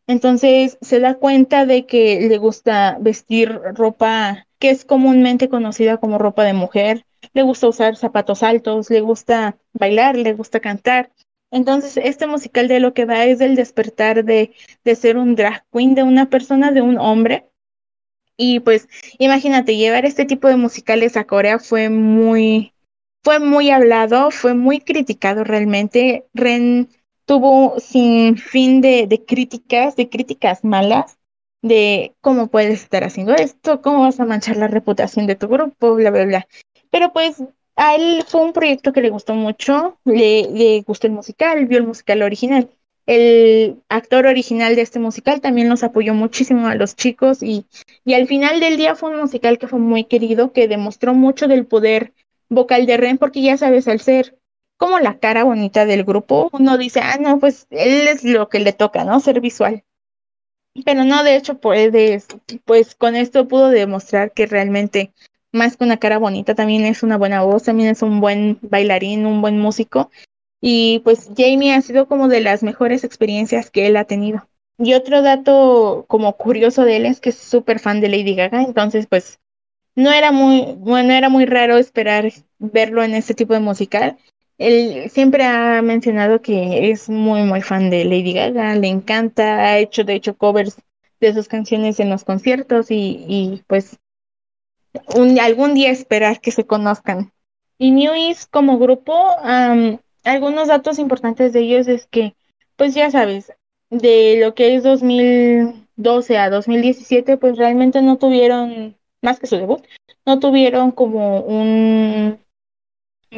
[SPEAKER 3] Entonces se da cuenta de que le gusta vestir ropa que es comúnmente conocida como ropa de mujer, le gusta usar zapatos altos, le gusta bailar, le gusta cantar. Entonces, este musical de lo que va es el despertar de, de ser un drag queen de una persona, de un hombre. Y pues, imagínate, llevar este tipo de musicales a Corea fue muy, fue muy hablado, fue muy criticado realmente. Ren tuvo sin fin de, de críticas, de críticas malas de cómo puedes estar haciendo esto, cómo vas a manchar la reputación de tu grupo, bla, bla, bla. Pero pues a él fue un proyecto que le gustó mucho, le, le gustó el musical, vio el musical original. El actor original de este musical también nos apoyó muchísimo a los chicos y, y al final del día fue un musical que fue muy querido, que demostró mucho del poder vocal de Ren, porque ya sabes, al ser como la cara bonita del grupo, uno dice, ah, no, pues él es lo que le toca, ¿no? Ser visual. Pero no, de hecho, pues, pues con esto pudo demostrar que realmente más que una cara bonita, también es una buena voz, también es un buen bailarín, un buen músico. Y pues Jamie ha sido como de las mejores experiencias que él ha tenido. Y otro dato como curioso de él es que es súper fan de Lady Gaga, entonces pues no era muy, bueno, era muy raro esperar verlo en este tipo de musical. Él siempre ha mencionado que es muy, muy fan de Lady Gaga, le encanta, ha hecho de hecho covers de sus canciones en los conciertos y, pues un, algún día esperar que se conozcan. Y New East como grupo, algunos datos importantes de ellos es que, pues ya sabes, de lo que es 2012 a 2017, pues realmente no tuvieron, más que su debut, no tuvieron como un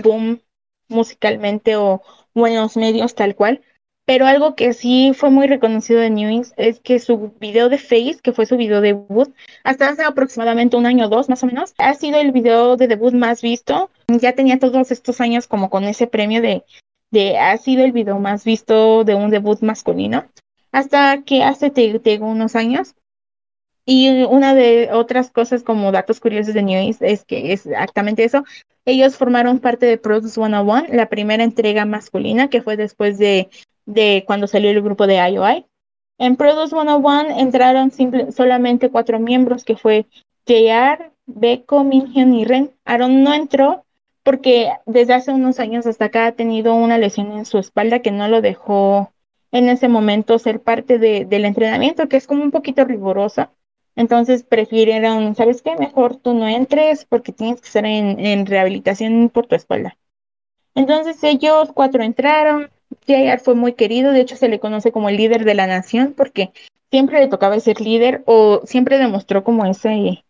[SPEAKER 3] boom musicalmente o, buenos medios tal cual, Pero algo que sí fue muy reconocido de Newings es que su video de Face, que fue su video debut, hasta hace aproximadamente un año o dos más o menos, ha sido el video de debut más visto. Ya tenía todos estos años como con ese premio de, de ha sido el video más visto de un debut masculino. Hasta que hace te, unos años y una de otras cosas como datos curiosos de Newings es que es exactamente eso. Ellos formaron parte de Produce 101, la primera entrega masculina que fue después de de cuando salió el grupo de IOI. En Produce 101 entraron solamente cuatro miembros, que fue JR, Beko, Minhyun y Ren. Aaron no entró porque desde hace unos años hasta acá ha tenido una lesión en su espalda que no lo dejó en ese momento ser parte del entrenamiento, que es como un poquito rigurosa. Entonces prefirieron, ¿sabes qué? Mejor tú no entres porque tienes que estar en, en rehabilitación por tu espalda. Entonces ellos cuatro entraron, JR fue muy querido, de hecho se le conoce como el líder de la nación porque siempre le tocaba ser líder o siempre demostró como ese,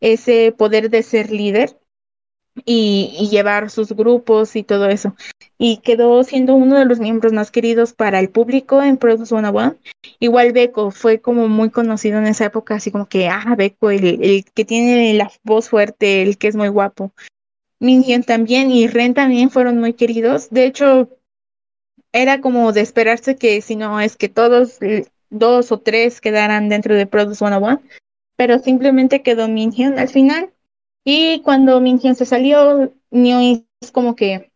[SPEAKER 3] ese poder de ser líder y, llevar sus grupos y todo eso. Y quedó siendo uno de los miembros más queridos para el público en Produce 101. Igual Beco fue como muy conocido en esa época, así como que, ah, Beco, el, el que tiene la voz fuerte, el que es muy guapo. Minhyun también y Ren también fueron muy queridos. De hecho, era como de esperarse que si no es que todos dos o tres quedaran dentro de Produce 101, pero simplemente quedó Minhyun al final. Y cuando Minhyun se salió, New es como que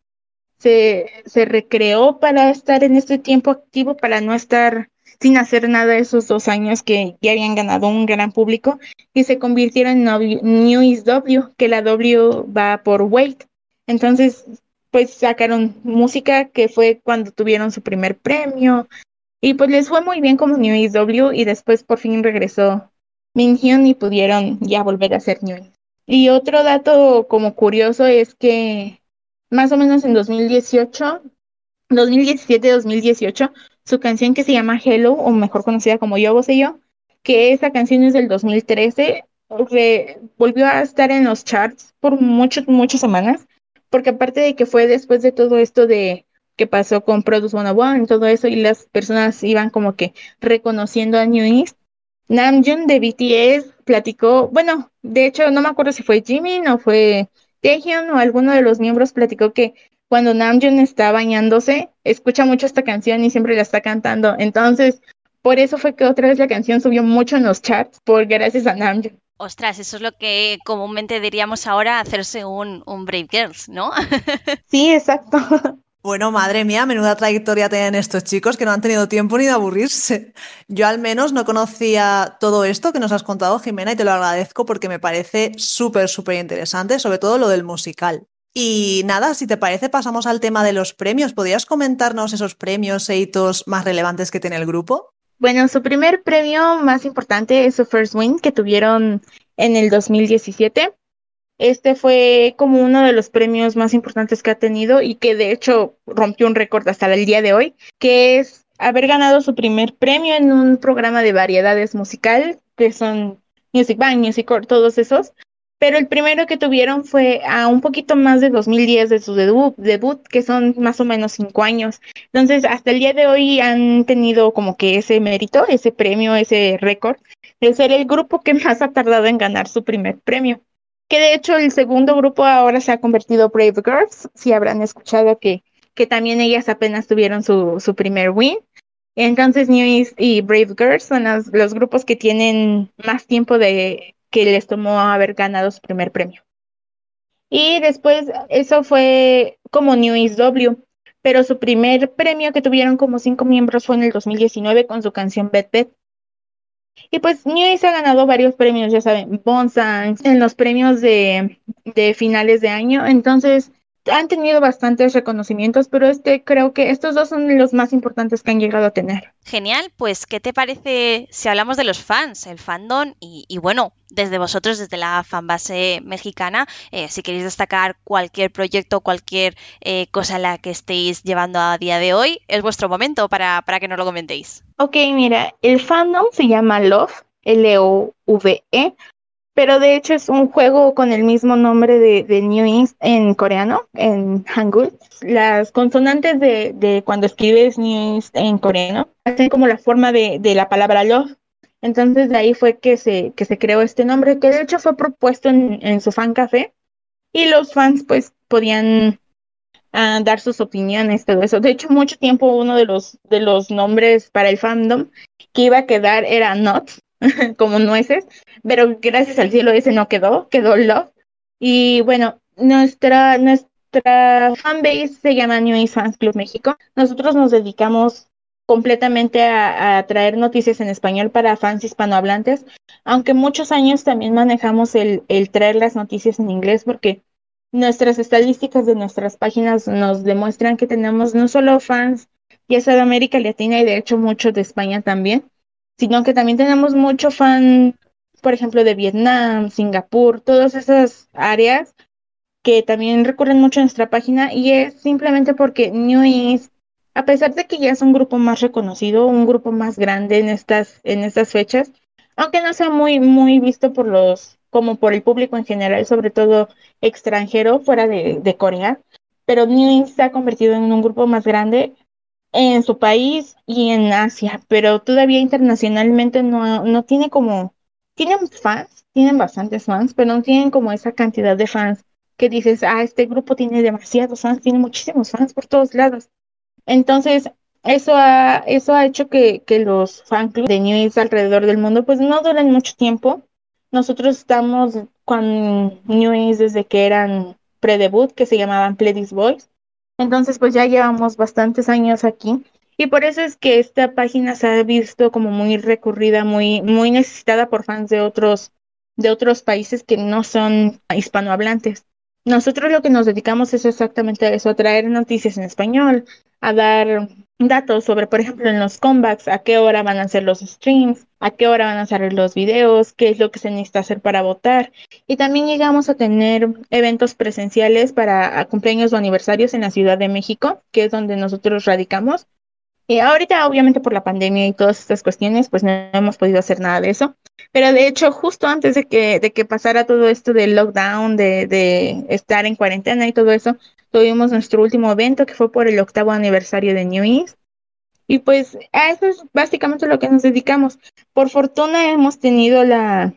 [SPEAKER 3] se, se recreó para estar en este tiempo activo, para no estar sin hacer nada esos dos años que ya habían ganado un gran público y se convirtieron en New W, que la W va por Wait. Entonces pues sacaron música que fue cuando tuvieron su primer premio y pues les fue muy bien como New W y después por fin regresó Minhyun y pudieron ya volver a ser New Y otro dato como curioso es que más o menos en 2018, 2017-2018, su canción que se llama Hello, o mejor conocida como Yo Sé Yo, que esa canción es del 2013, volvió a estar en los charts por muchas, muchas semanas porque aparte de que fue después de todo esto de que pasó con Produce 101 y todo eso, y las personas iban como que reconociendo a New East, Namjoon de BTS platicó, bueno, de hecho no me acuerdo si fue Jimin o fue Taehyun o alguno de los miembros platicó que cuando Namjoon está bañándose, escucha mucho esta canción y siempre la está cantando. Entonces, por eso fue que otra vez la canción subió mucho en los charts, por gracias a Namjoon.
[SPEAKER 1] Ostras, eso es lo que comúnmente diríamos ahora, hacerse un, un Brave Girls, ¿no? <laughs>
[SPEAKER 3] sí, exacto. <laughs>
[SPEAKER 2] Bueno, madre mía, menuda trayectoria tienen estos chicos que no han tenido tiempo ni de aburrirse. Yo al menos no conocía todo esto que nos has contado, Jimena, y te lo agradezco porque me parece súper, súper interesante, sobre todo lo del musical. Y nada, si te parece, pasamos al tema de los premios. ¿Podrías comentarnos esos premios e hitos más relevantes que tiene el grupo?
[SPEAKER 3] Bueno, su primer premio más importante es su First Win que tuvieron en el 2017. Este fue como uno de los premios más importantes que ha tenido y que de hecho rompió un récord hasta el día de hoy, que es haber ganado su primer premio en un programa de variedades musical, que son Music Bank, Music Core, todos esos pero el primero que tuvieron fue a un poquito más de 2010 de su debut, debut, que son más o menos cinco años. Entonces, hasta el día de hoy han tenido como que ese mérito, ese premio, ese récord, de ser el grupo que <laughs> más ha tardado en ganar su primer premio. Que de hecho el segundo grupo ahora se ha convertido Brave Girls, si habrán escuchado que, que también ellas apenas tuvieron su, su primer win. Entonces, New East y Brave Girls son los grupos que tienen más tiempo de que les tomó haber ganado su primer premio. Y después, eso fue como New East W, pero su primer premio que tuvieron como cinco miembros fue en el 2019 con su canción Bet Bet. Y pues New East ha ganado varios premios, ya saben, Bonsang, en los premios de, de finales de año. Entonces, han tenido bastantes reconocimientos, pero este creo que estos dos son los más importantes que han llegado a tener.
[SPEAKER 1] Genial, pues ¿qué te parece si hablamos de los fans, el fandom y, bueno, desde vosotros, desde la fanbase mexicana, eh, si queréis destacar cualquier proyecto, cualquier eh, cosa en la que estéis llevando a día de hoy, es vuestro momento para, para que nos lo comentéis.
[SPEAKER 3] Ok, mira, el fandom se llama Love, L-O-V-E, pero de hecho es un juego con el mismo nombre de, de New East en coreano, en Hangul. Las consonantes de, de cuando escribes New East en coreano hacen como la forma de, de, la palabra love. Entonces de ahí fue que se, que se creó este nombre, que de hecho fue propuesto en, en su fan café y los fans pues podían uh, dar sus opiniones, todo eso. De hecho, mucho tiempo uno de los, de los nombres para el fandom que iba a quedar era Not, <laughs> como nueces, pero gracias al cielo ese no quedó, quedó Love. Y bueno, nuestra, nuestra fanbase se llama New East Fans Club México. Nosotros nos dedicamos completamente a, a, traer noticias en español para fans hispanohablantes, aunque muchos años también manejamos el, el traer las noticias en inglés porque nuestras estadísticas de nuestras páginas nos demuestran que tenemos no solo fans, ya de América Latina y de hecho muchos de España también, sino que también tenemos mucho fan, por ejemplo, de Vietnam, Singapur, todas esas áreas que también recurren mucho a nuestra página y es simplemente porque New East, a pesar de que ya es un grupo más reconocido, un grupo más grande en estas, en estas fechas, aunque no sea muy, muy visto por los, como por el público en general, sobre todo extranjero fuera de, Corea, pero New East se ha convertido en un grupo más grande en su país y en Asia, pero todavía internacionalmente no, no tiene como, tienen fans, tienen bastantes fans, pero no tienen como esa cantidad de fans que dices, ah, este grupo tiene demasiados fans, tiene muchísimos fans por todos lados. Entonces, eso ha, eso ha hecho que, que los fan clubs de New East alrededor del mundo pues no duren mucho tiempo. Nosotros estamos con New East desde que eran pre-debut, que se llamaban Pledis Boys. Entonces, pues ya llevamos bastantes años aquí y por eso es que esta página se ha visto como muy recurrida, muy, muy necesitada por fans de otros, de otros países que no son hispanohablantes. Nosotros lo que nos dedicamos es exactamente a eso, a traer noticias en español, a dar datos sobre, por ejemplo, en los comebacks, a qué hora van a hacer los streams, a qué hora van a salir los videos, qué es lo que se necesita hacer para votar. Y también llegamos a tener eventos presenciales para cumpleaños o aniversarios en la Ciudad de México, que es donde nosotros radicamos. Y ahorita, obviamente, por la pandemia y todas estas cuestiones, pues no hemos podido hacer nada de eso. Pero de hecho, justo antes de que, de que pasara todo esto del lockdown, de, de estar en cuarentena y todo eso, tuvimos nuestro último evento que fue por el octavo aniversario de New East. Y pues a eso es básicamente lo que nos dedicamos. Por fortuna hemos tenido la,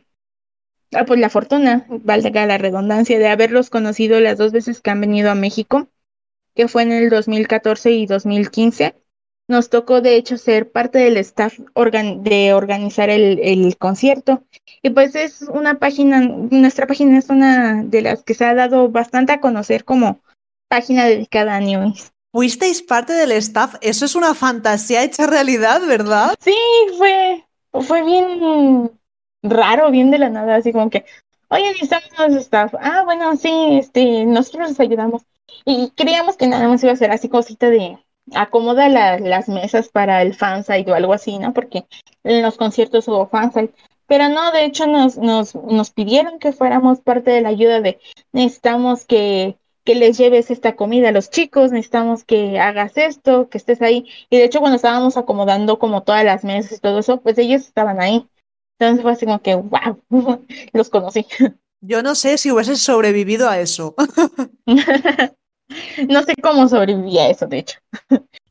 [SPEAKER 3] ah, pues la fortuna, valga la redundancia, de haberlos conocido las dos veces que han venido a México, que fue en el 2014 y 2015 nos tocó de hecho ser parte del staff organ de organizar el, el, concierto. Y pues es una página, nuestra página es una de las que se ha dado bastante a conocer como página dedicada a News.
[SPEAKER 2] Fuisteis parte del staff, eso es una fantasía hecha realidad, ¿verdad?
[SPEAKER 3] Sí, fue, fue bien raro, bien de la nada, así como que, oye, necesitamos staff. Ah, bueno, sí, este, nosotros les ayudamos. Y creíamos que nada más iba a ser así cosita de acomoda la, las mesas para el fansite o algo así, ¿no? Porque en los conciertos hubo fansite. Pero no, de hecho nos, nos, nos pidieron que fuéramos parte de la ayuda de necesitamos que, que les lleves esta comida a los chicos, necesitamos que hagas esto, que estés ahí. Y de hecho cuando estábamos acomodando como todas las mesas y todo eso, pues ellos estaban ahí. Entonces fue así como que, wow, <laughs> los conocí.
[SPEAKER 2] Yo no sé si hubieses sobrevivido a eso. <laughs>
[SPEAKER 3] No sé cómo sobreviví a eso, de hecho.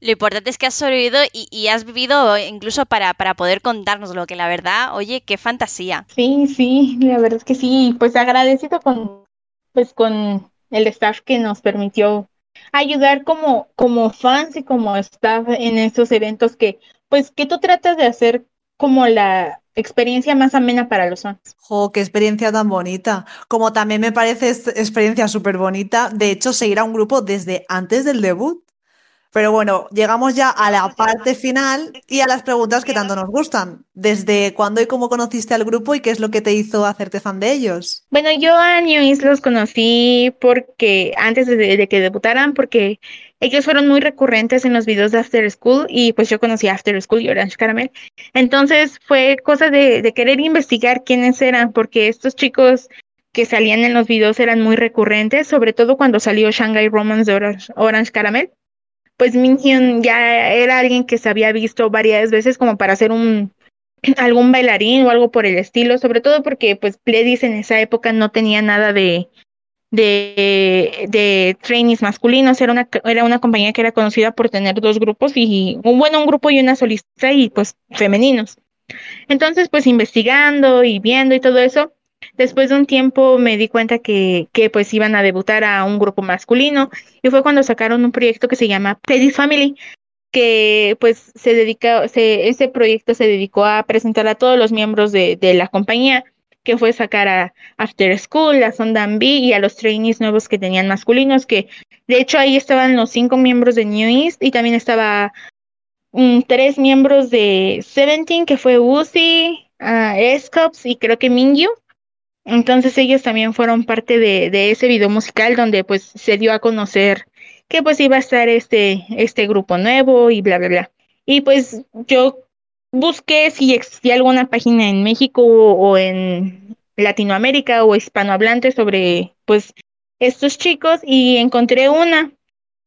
[SPEAKER 1] Lo importante es que has sobrevivido y, y has vivido incluso para, para, poder contarnos lo que la verdad, oye, qué fantasía.
[SPEAKER 3] Sí, sí, la verdad es que sí, pues agradecido con, pues con el staff que nos permitió ayudar como, como fans y como staff en estos eventos que, pues que tú tratas de hacer como la, experiencia más amena para los fans.
[SPEAKER 2] ¡Jo, qué experiencia tan bonita! Como también me parece experiencia súper bonita, de hecho, seguir a un grupo desde antes del debut. Pero bueno, llegamos ya a la parte final y a las preguntas que tanto nos gustan. ¿Desde cuándo y cómo conociste al grupo y qué es lo que te hizo hacerte fan de ellos?
[SPEAKER 3] Bueno, yo a New East los conocí porque antes de, de que debutaran, porque ellos fueron muy recurrentes en los videos de After School y pues yo conocí After School y Orange Caramel. Entonces fue cosa de, de querer investigar quiénes eran, porque estos chicos que salían en los videos eran muy recurrentes, sobre todo cuando salió Shanghai Romance de Orange, Orange Caramel pues Minhyun ya era alguien que se había visto varias veces como para hacer un <clears throat> algún bailarín o algo por el estilo, sobre todo porque pues Pledis en esa época no tenía nada de, de, de trainees masculinos, era una, era una compañía que era conocida por tener dos grupos y, un bueno, un grupo y una solista y pues femeninos. Entonces, pues investigando y viendo y todo eso, después de un tiempo me di cuenta que, que pues iban a debutar a un grupo masculino y fue cuando sacaron un proyecto que se llama Pledis Family, que pues se dedica, se, ese proyecto se dedicó a presentar a todos los miembros de, de la compañía, que fue sacar a After School, a Sundan B y a los trainees nuevos que tenían masculinos, que de hecho ahí estaban los cinco miembros de New East y también estaba um, tres miembros de Seventeen, que fue Uzi, uh, Escops y creo que Mingyu. Entonces ellos también fueron parte de, ese video musical donde pues se dio a conocer que pues iba a estar este, este grupo nuevo y bla, bla, bla. Y pues yo busqué si existía alguna página en México o, en Latinoamérica o hispanohablante sobre pues estos chicos y encontré una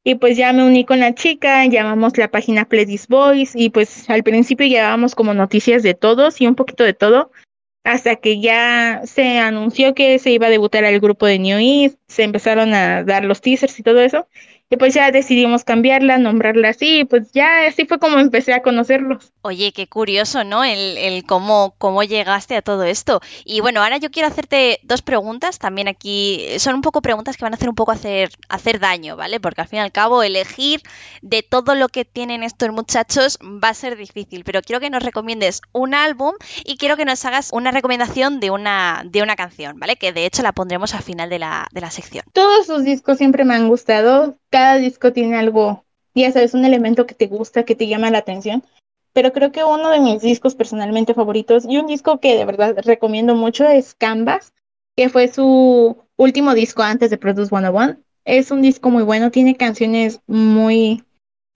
[SPEAKER 3] y pues ya me uní con la chica, llamamos la página Pledis Boys y pues al principio llevábamos como noticias de todos y un poquito de todo hasta que ya se anunció que se iba a debutar el grupo de New East, se empezaron a dar los teasers y todo eso y pues ya decidimos cambiarla, nombrarla así, y pues ya así fue como empecé a conocerlos.
[SPEAKER 1] Oye, qué curioso, ¿no? El, el, cómo, cómo llegaste a todo esto. Y bueno, ahora yo quiero hacerte dos preguntas, también aquí son un poco preguntas que van a hacer un poco hacer, hacer daño, ¿vale? Porque al fin y al cabo elegir de todo lo que tienen estos muchachos va a ser difícil, pero quiero que nos recomiendes un álbum y quiero que nos hagas una recomendación de una, de una canción, ¿vale? Que de hecho la pondremos al final de la, de la sección.
[SPEAKER 3] Todos sus discos siempre me han gustado cada disco tiene algo, ya sabes, un elemento que te gusta, que te llama la atención. Pero creo que uno de mis discos personalmente favoritos y un disco que de verdad recomiendo mucho es Canvas, que fue su último disco antes de Produce 101. Es un disco muy bueno, tiene canciones muy,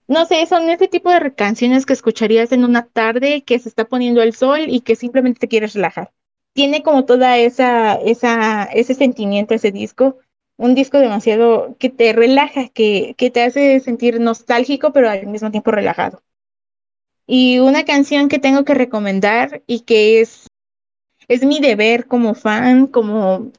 [SPEAKER 3] no sé, son ese tipo de canciones que escucharías en una tarde que se está poniendo el sol y que simplemente te quieres relajar. Tiene como toda esa, esa, ese sentimiento ese disco un disco demasiado que te relaja, que, que te hace sentir nostálgico, pero al mismo tiempo relajado. Y una canción que tengo que recomendar y que es, es mi deber como fan, como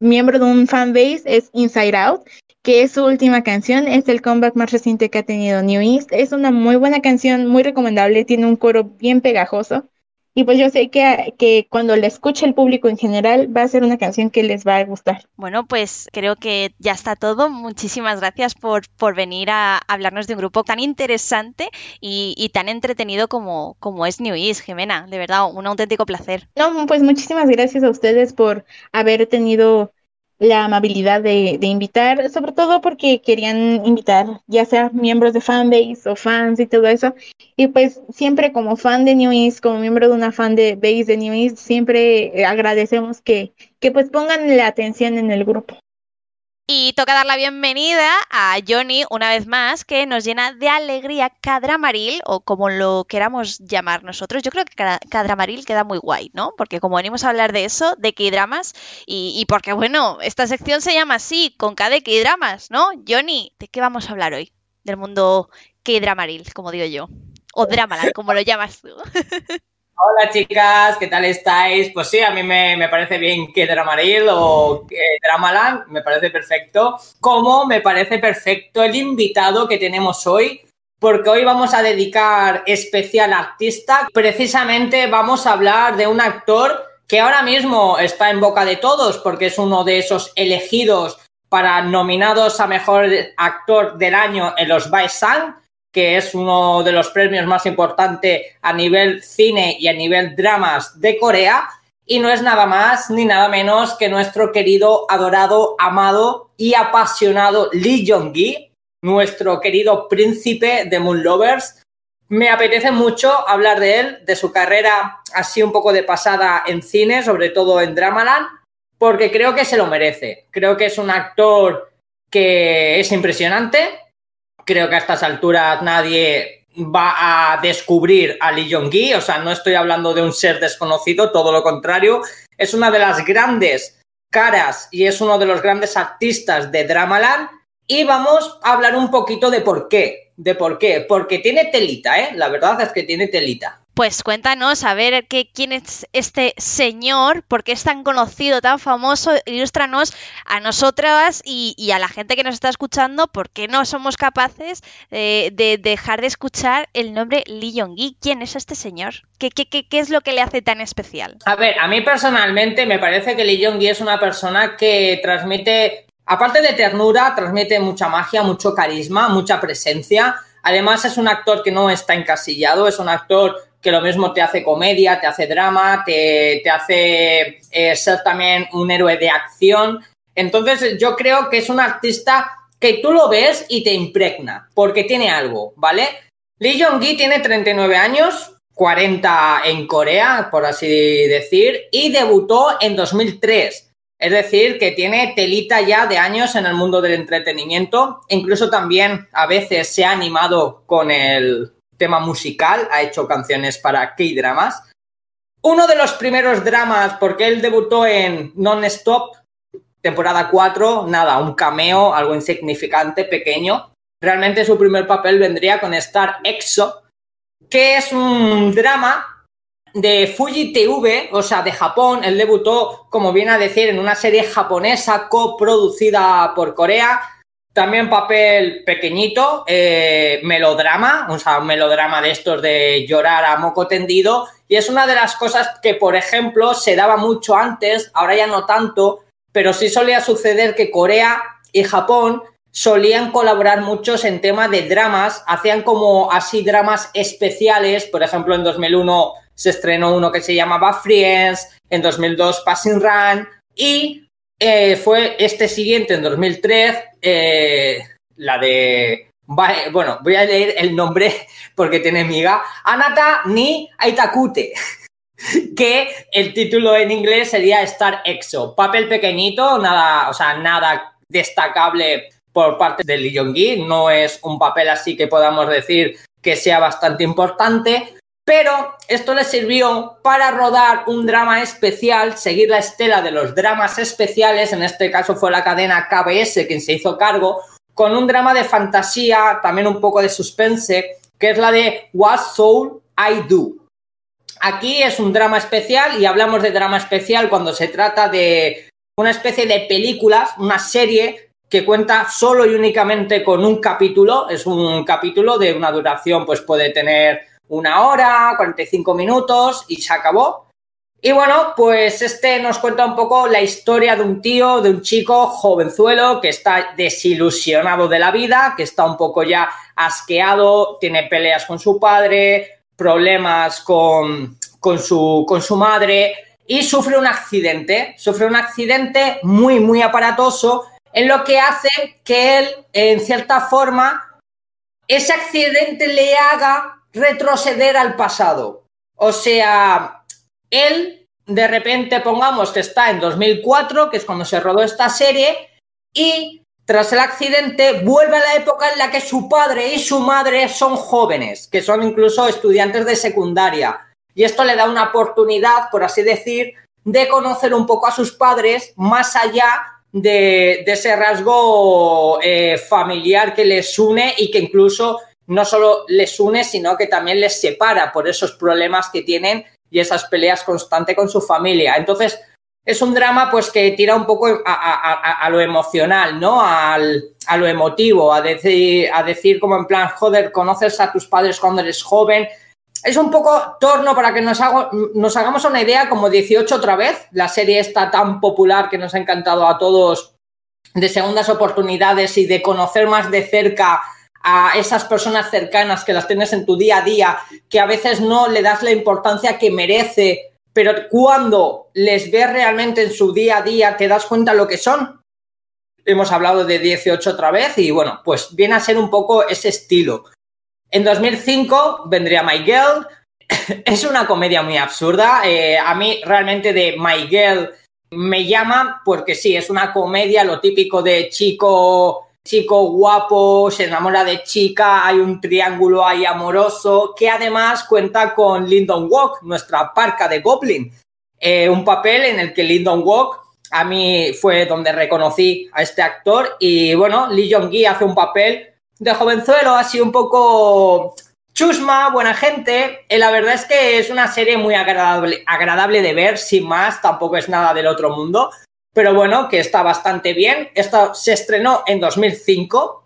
[SPEAKER 3] miembro de un fanbase, es Inside Out, que es su última canción, es el comeback más reciente que ha tenido New East. Es una muy buena canción, muy recomendable, tiene un coro bien pegajoso y pues yo sé que, que, cuando la escuche el público en general va a ser una canción que les va a gustar.
[SPEAKER 1] Bueno, pues creo que ya está todo. Muchísimas gracias por, por venir a hablarnos de un grupo tan interesante y, y tan entretenido como, como es New East, Jimena. De verdad, un auténtico placer.
[SPEAKER 3] No, pues muchísimas gracias a ustedes por haber tenido la amabilidad de, de, invitar, sobre todo porque querían invitar ya sea miembros de fanbase o fans y todo eso. Y pues siempre como fan de New East, como miembro de una fan de base de New East, siempre agradecemos que, que pues pongan la atención en el grupo.
[SPEAKER 1] Y toca dar la bienvenida a Johnny una vez más, que nos llena de alegría Cadramaril, o como lo queramos llamar nosotros. Yo creo que Cadramaril queda muy guay, ¿no? Porque como venimos a hablar de eso, de K-dramas, y, y, porque, bueno, esta sección se llama así, con K de K-dramas, ¿no? Johnny, ¿de qué vamos a hablar hoy? Del mundo K-dramaril, como digo yo. O Dramaland, <laughs> como lo llamas tú. <laughs>
[SPEAKER 4] Hola chicas, ¿qué tal estáis? Pues sí, a mí me, me parece bien que Dramaril o que Dramaland, me parece perfecto. Como me parece perfecto el invitado que tenemos hoy, porque hoy vamos a dedicar especial artista. Precisamente vamos a hablar de un actor que ahora mismo está en boca de todos, porque es uno de esos elegidos para nominados a mejor actor del año en los Baesan que es uno de los premios más importantes a nivel cine y a nivel dramas de Corea. Y no es nada más ni nada menos que nuestro querido, adorado, amado y apasionado Lee Jong-gi, nuestro querido príncipe de Moon Lovers. Me apetece mucho hablar de él, de su carrera así un poco de pasada en cine, sobre todo en Dramaland, porque creo que se lo merece. Creo que es un actor que es impresionante, creo que a estas alturas nadie va a descubrir a Lee Jong-gi, o sea, no estoy hablando de un ser desconocido, todo lo contrario, es una de las grandes caras y es uno de los grandes artistas de Dramaland y vamos a hablar un poquito de por qué, de por qué, porque tiene telita, ¿eh? La verdad es que tiene telita.
[SPEAKER 1] Pues cuéntanos, a ver qué, quién es este señor, por qué es tan conocido, tan famoso, ilústranos a nosotras y, a la gente que nos está escuchando, por qué no somos capaces eh, de dejar de escuchar el nombre Lee Yong-gi. ¿Quién es este señor? ¿Qué, es lo que le hace tan especial?
[SPEAKER 4] A ver, a mí personalmente me parece que Lee Yong-gi es una persona que transmite, aparte de ternura, transmite mucha magia, mucho carisma, mucha presencia. Además es un actor que no está encasillado, es un actor que lo mismo te hace comedia, te hace drama, te, hace eh, ser también un héroe de acción. Entonces yo creo que es un artista que tú lo ves y te impregna, porque tiene algo, ¿vale? Lee Jong-gi tiene 39 años, 40 en Corea, por así decir, y debutó en 2003. Es decir, que tiene telita ya de años en el mundo del entretenimiento. Incluso también a veces se ha animado con el, tema musical, ha hecho canciones para K-dramas. Uno de los primeros dramas, porque él debutó en Non-Stop, temporada 4, nada, un cameo, algo insignificante, pequeño. Realmente su primer papel vendría con Star EXO, que es un drama de Fuji TV, o sea, de Japón. Él debutó, como viene a decir, en una serie japonesa coproducida por Corea también papel pequeñito, eh, melodrama, o sea, un melodrama de estos de llorar a moco tendido. Y es una de las cosas que, por ejemplo, se daba mucho antes, ahora ya no tanto, pero sí solía suceder que Corea y Japón solían colaborar muchos en tema de dramas, hacían como así dramas especiales, por ejemplo, en 2001 se estrenó uno que se llamaba Friends, en 2002 Passing Run, y eh, fue este siguiente en 2003, eh, la de. Bueno, voy a leer el nombre <laughs> porque tiene miga. Anata ni Aitakute. <laughs> Que el título en inglés sería Star EXO. Papel pequeñito, nada, o sea, nada destacable por parte de Lee Jong-gi. No es un papel así que podamos decir que sea bastante importante, pero esto le sirvió para rodar un drama especial, seguir la estela de los dramas especiales, en este caso fue la cadena KBS quien se hizo cargo, con un drama de fantasía, también un poco de suspense, que es la de What Soul I Do. Aquí es un drama especial y hablamos de drama especial cuando se trata de una especie de películas, una serie que cuenta solo y únicamente con un capítulo, es un capítulo de una duración, pues puede tener una hora, 45 minutos y se acabó. Y bueno, pues este nos cuenta un poco la historia de un tío, de un chico jovenzuelo que está desilusionado de la vida, que está un poco ya asqueado, tiene peleas con su padre, problemas con, con, su, con su madre y sufre un accidente, sufre un accidente muy, muy aparatoso en lo que hace que él, en cierta forma, ese accidente le haga retroceder al pasado. O sea, él de repente pongamos que está en 2004, que es cuando se rodó esta serie, y tras el accidente vuelve a la época en la que su padre y su madre son jóvenes, que son incluso estudiantes de secundaria. Y esto le da una oportunidad, por así decir, de conocer un poco a sus padres más allá de, ese rasgo eh, familiar que les une y que incluso no solo les une, sino que también les separa por esos problemas que tienen y esas peleas constantes con su familia. Entonces, es un drama pues que tira un poco a, lo emocional, ¿no? Al, a lo emotivo, a decir, a decir como en plan, joder, conoces a tus padres cuando eres joven. Es un poco torno para que nos, hagamos una idea, como 18 otra vez, la serie está tan popular que nos ha encantado a todos de segundas oportunidades y de conocer más de cerca a esas personas cercanas que las tienes en tu día a día, que a veces no le das la importancia que merece, pero cuando les ves realmente en su día a día te das cuenta lo que son. Hemos hablado de 18 otra vez y bueno, pues viene a ser un poco ese estilo. En 2005 vendría My Girl. <coughs> es una comedia muy absurda. Eh, a mí realmente de My Girl me llama porque sí, es una comedia, lo típico de chico chico guapo se enamora de chica, hay un triángulo ahí amoroso que además cuenta con Lyndon Walk, nuestra parca de Goblin. Eh, un papel en el que Lyndon Walk a mí fue donde reconocí a este actor y bueno, Lee Jong-gi hace un papel de jovenzuelo así un poco chusma, buena gente. Eh, la verdad es que es una serie muy agradable, agradable de ver, sin más, tampoco es nada del otro mundo. Pero bueno, que está bastante bien. Esto se estrenó en 2005.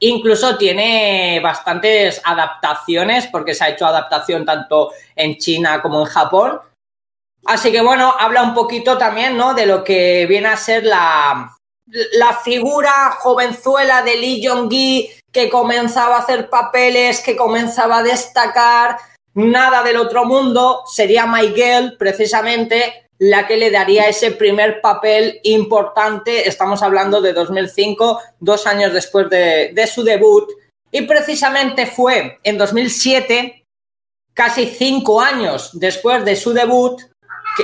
[SPEAKER 4] Incluso tiene bastantes adaptaciones, porque se ha hecho adaptación tanto en China como en Japón. Así que bueno, habla un poquito también, ¿no? De lo que viene a ser la, la figura jovenzuela de Lee Jong-gi que comenzaba a hacer papeles, que comenzaba a destacar, nada del otro mundo, sería Miguel precisamente la que le daría ese primer papel importante, estamos hablando de 2005, dos años después de, de su debut, y precisamente fue en 2007, casi cinco años después de su debut,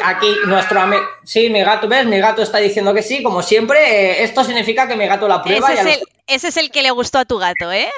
[SPEAKER 4] Aquí nuestro amigo. Sí, mi gato, ¿ves? Mi gato está diciendo que sí, como siempre. Eh, esto significa que mi gato la prueba.
[SPEAKER 1] Ese, es el, ese, es el, que le gustó a tu gato, ¿eh?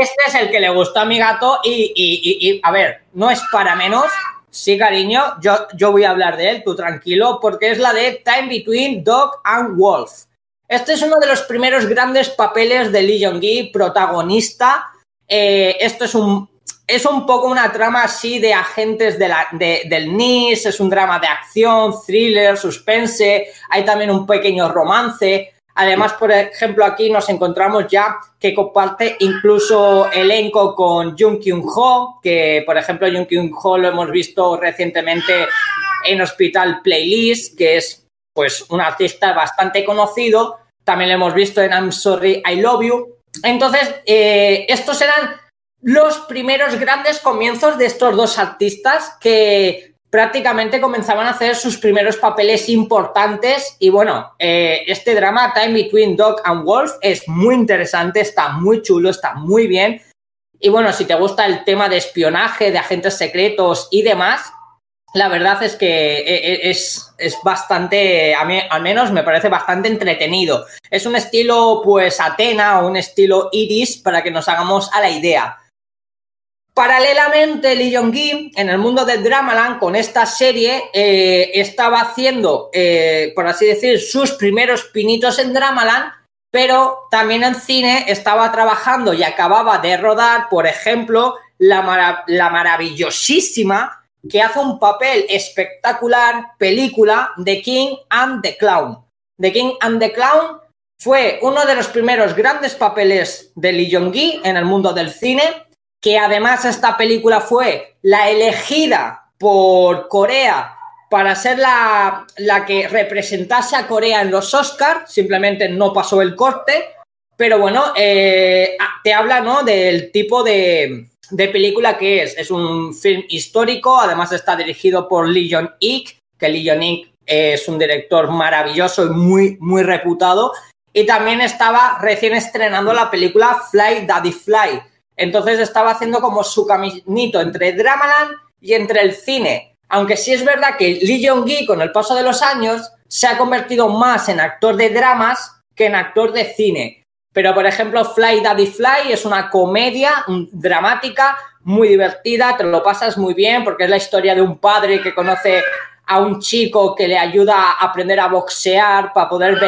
[SPEAKER 4] Este es el que le gustó a mi gato y, y, y, a ver, no es para menos. Sí, cariño, yo, yo voy a hablar de él, tú tranquilo, porque es la de Time Between Dog and Wolf. Este es uno de los primeros grandes papeles de Lee Jong-gi, protagonista. Eh, esto es un es un poco una trama así de agentes de la, del NIS, es un drama de acción, thriller, suspense, hay también un pequeño romance. Además, por ejemplo, aquí nos encontramos ya que comparte incluso elenco con Jung Kyun Ho, que por ejemplo Jung Kyun Ho lo hemos visto recientemente en Hospital Playlist, que es pues un artista bastante conocido. También lo hemos visto en I'm Sorry, I Love You. Entonces, eh, estos eran los primeros grandes comienzos de estos dos artistas que prácticamente comenzaban a hacer sus primeros papeles importantes y bueno, eh, este drama Time Between Dog and Wolf es muy interesante, está muy chulo, está muy bien y bueno, si te gusta el tema de espionaje, de agentes secretos y demás, la verdad es que eh, eh, es, es, bastante, a mí al menos me parece bastante entretenido. Es un estilo pues Atena o un estilo Iris para que nos hagamos a la idea. Paralelamente, Lee Jong-gi, en el mundo del Dramaland, con esta serie, eh, estaba haciendo, eh, por así decir, sus primeros pinitos en Dramaland, pero también en cine estaba trabajando y acababa de rodar, por ejemplo, la, maravillosísima, que hace un papel espectacular, película, The King and the Clown. The King and the Clown fue uno de los primeros grandes papeles de Lee Jong-gi en el mundo del cine que además esta película fue la elegida por Corea para ser la, la que representase a Corea en los Oscars, simplemente no pasó el corte, pero bueno, eh, te habla ¿no? del tipo de, de, película que es. Es un film histórico, además está dirigido por Lee Jong-ik, que Lee Jong-ik es un director maravilloso y muy, muy reputado, y también estaba recién estrenando la película Fly Daddy Fly, entonces estaba haciendo como su caminito entre Dramaland y entre el cine. Aunque sí es verdad que Lee Jong-gi con el paso de los años se ha convertido más en actor de dramas que en actor de cine. Pero por ejemplo, Fly Daddy Fly es una comedia dramática muy divertida, te lo pasas muy bien porque es la historia de un padre que conoce a un chico que le ayuda a aprender a boxear para poder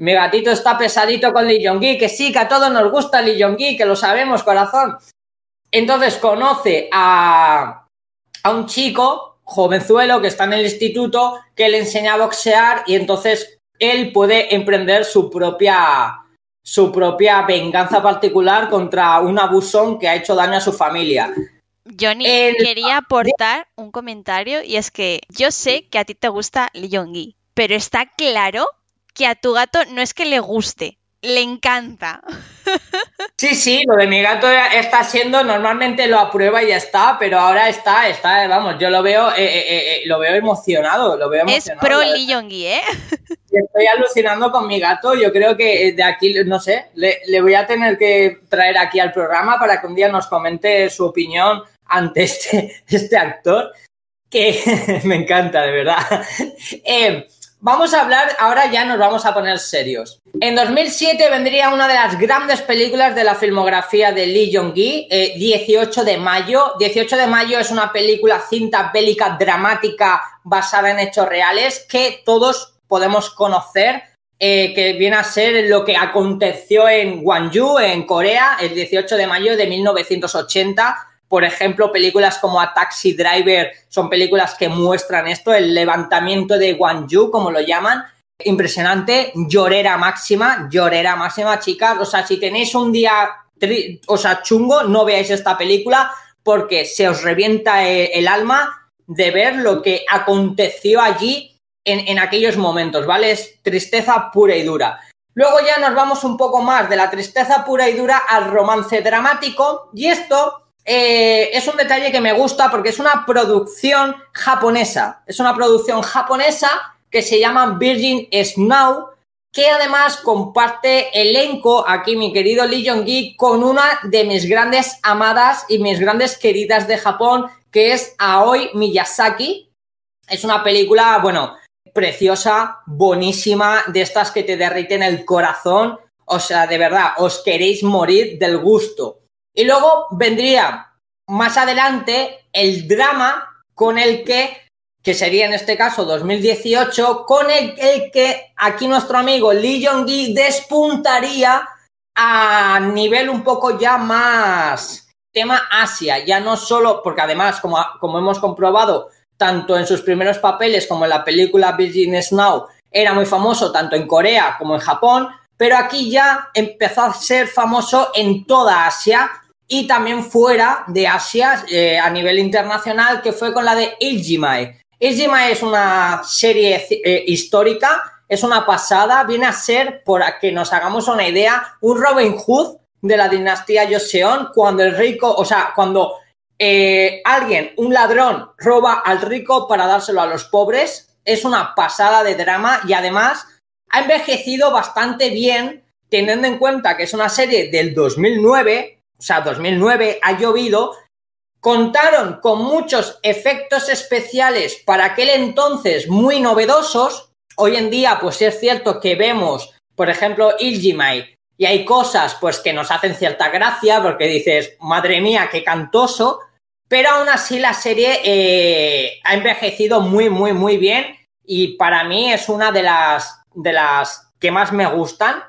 [SPEAKER 4] mi gatito está pesadito con Lee Jong-gi, que sí, que a todos nos gusta Lee Jong-gi, que lo sabemos, corazón. Entonces conoce a, a un chico, jovenzuelo, que está en el instituto, que le enseña a boxear y entonces él puede emprender su propia, su propia venganza particular contra un abusón que ha hecho daño a su familia.
[SPEAKER 1] Johnny, quería aportar un comentario y es que yo sé que a ti te gusta Lee Jong-gi, pero está claro que a tu gato no es que le guste, le encanta. <laughs>
[SPEAKER 4] Sí, sí, lo de mi gato está siendo, normalmente lo aprueba y ya está, pero ahora está, está, vamos, yo lo veo, eh, eh, eh, lo veo emocionado, lo veo emocionado.
[SPEAKER 1] Es pro Lee Yonggi, ¿eh? <laughs>
[SPEAKER 4] Estoy alucinando con mi gato, yo creo que de aquí, no sé, le, le, voy a tener que traer aquí al programa para que un día nos comente su opinión ante este, <laughs> este actor, que me encanta, de verdad. Eh, Vamos a hablar, ahora ya nos vamos a poner serios. En 2007 vendría una de las grandes películas de la filmografía de Lee Jong-gi, 18 eh, de mayo. 18 de mayo es una película cinta bélica dramática basada en hechos reales que todos podemos conocer eh, que viene a ser lo que aconteció en Gwangju, en Corea, el 18 de mayo de 1980. Por ejemplo, películas como A Taxi Driver son películas que muestran esto, el levantamiento de Gwangju, como lo llaman. Impresionante, llorera máxima, llorera máxima, chicas. O sea, si tenéis un día, o sea, chungo, no veáis esta película porque se os revienta eh, el alma de ver lo que aconteció allí en, aquellos momentos, ¿vale? Es tristeza pura y dura. Luego ya nos vamos un poco más de la tristeza pura y dura al romance dramático y esto eh, es un detalle que me gusta porque es una producción japonesa, es una producción japonesa que se llama Virgin Snow que además comparte elenco aquí mi querido Lee Jong-gi con una de mis grandes amadas y mis grandes queridas de Japón que es Aoi Miyazaki. Es una película, bueno, preciosa, buenísima, de estas que te derriten el corazón. O sea, de verdad, os queréis morir del gusto. Y luego vendría más adelante el drama con el que, que sería en este caso 2018, con el, que aquí nuestro amigo Lee Jong-gi despuntaría a nivel un poco ya más tema Asia, ya no solo, porque además, como, como hemos comprobado, tanto en sus primeros papeles como en la película Virgin Snow, era muy famoso tanto en Corea como en Japón, pero aquí ya empezó a ser famoso en toda Asia y también fuera de Asia eh, a nivel internacional, que fue con la de Iljimae. Iljimae es una serie eh, histórica, es una pasada, viene a ser, por que nos hagamos una idea, un Robin Hood de la dinastía Joseon, cuando el rico, o sea, cuando eh, alguien, un ladrón, roba al rico para dárselo a los pobres. Es una pasada de drama y además ha envejecido bastante bien, teniendo en cuenta que es una serie del 2009, o sea, 2009 ha llovido. Contaron con muchos efectos especiales para aquel entonces muy novedosos. Hoy en día, pues es cierto que vemos, por ejemplo, Iljimai, y hay cosas pues que nos hacen cierta gracia porque dices, madre mía, qué cantoso, pero aún así la serie eh, ha envejecido muy, muy, muy bien y para mí es una de las, de las que más me gustan.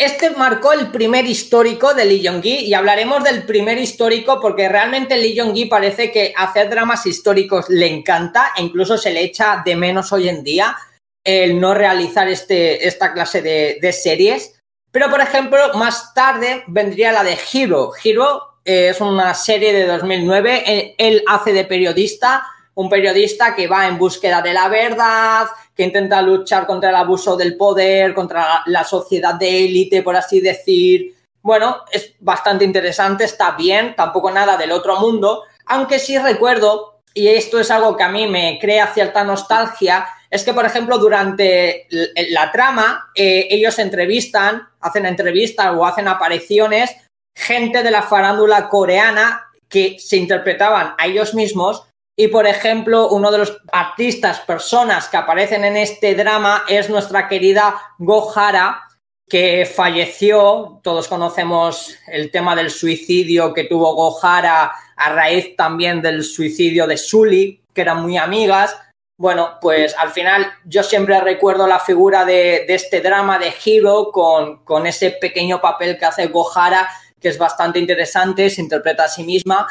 [SPEAKER 4] Este marcó el primer histórico de Lee Jong-gi y hablaremos del primer histórico porque realmente Lee Jong-gi parece que hacer dramas históricos le encanta e incluso se le echa de menos hoy en día el no realizar este, esta clase de, series. Pero, por ejemplo, más tarde vendría la de Hero. Hero es una serie de 2009. Él, hace de periodista, un periodista que va en búsqueda de la verdad, que intenta luchar contra el abuso del poder, contra la, sociedad de élite, por así decir. Bueno, es bastante interesante, está bien, tampoco nada del otro mundo, aunque sí recuerdo, y esto es algo que a mí me crea cierta nostalgia, es que, por ejemplo, durante la trama, eh, ellos entrevistan, hacen entrevistas o hacen apariciones gente de la farándula coreana que se interpretaban a ellos mismos y, por ejemplo, uno de los artistas, personas que aparecen en este drama es nuestra querida Gohara, que falleció. Todos conocemos el tema del suicidio que tuvo Gohara a raíz también del suicidio de Sully, que eran muy amigas. Bueno, pues al final yo siempre recuerdo la figura de, este drama de Hiro con, con ese pequeño papel que hace Gohara que es bastante interesante, se interpreta a sí misma.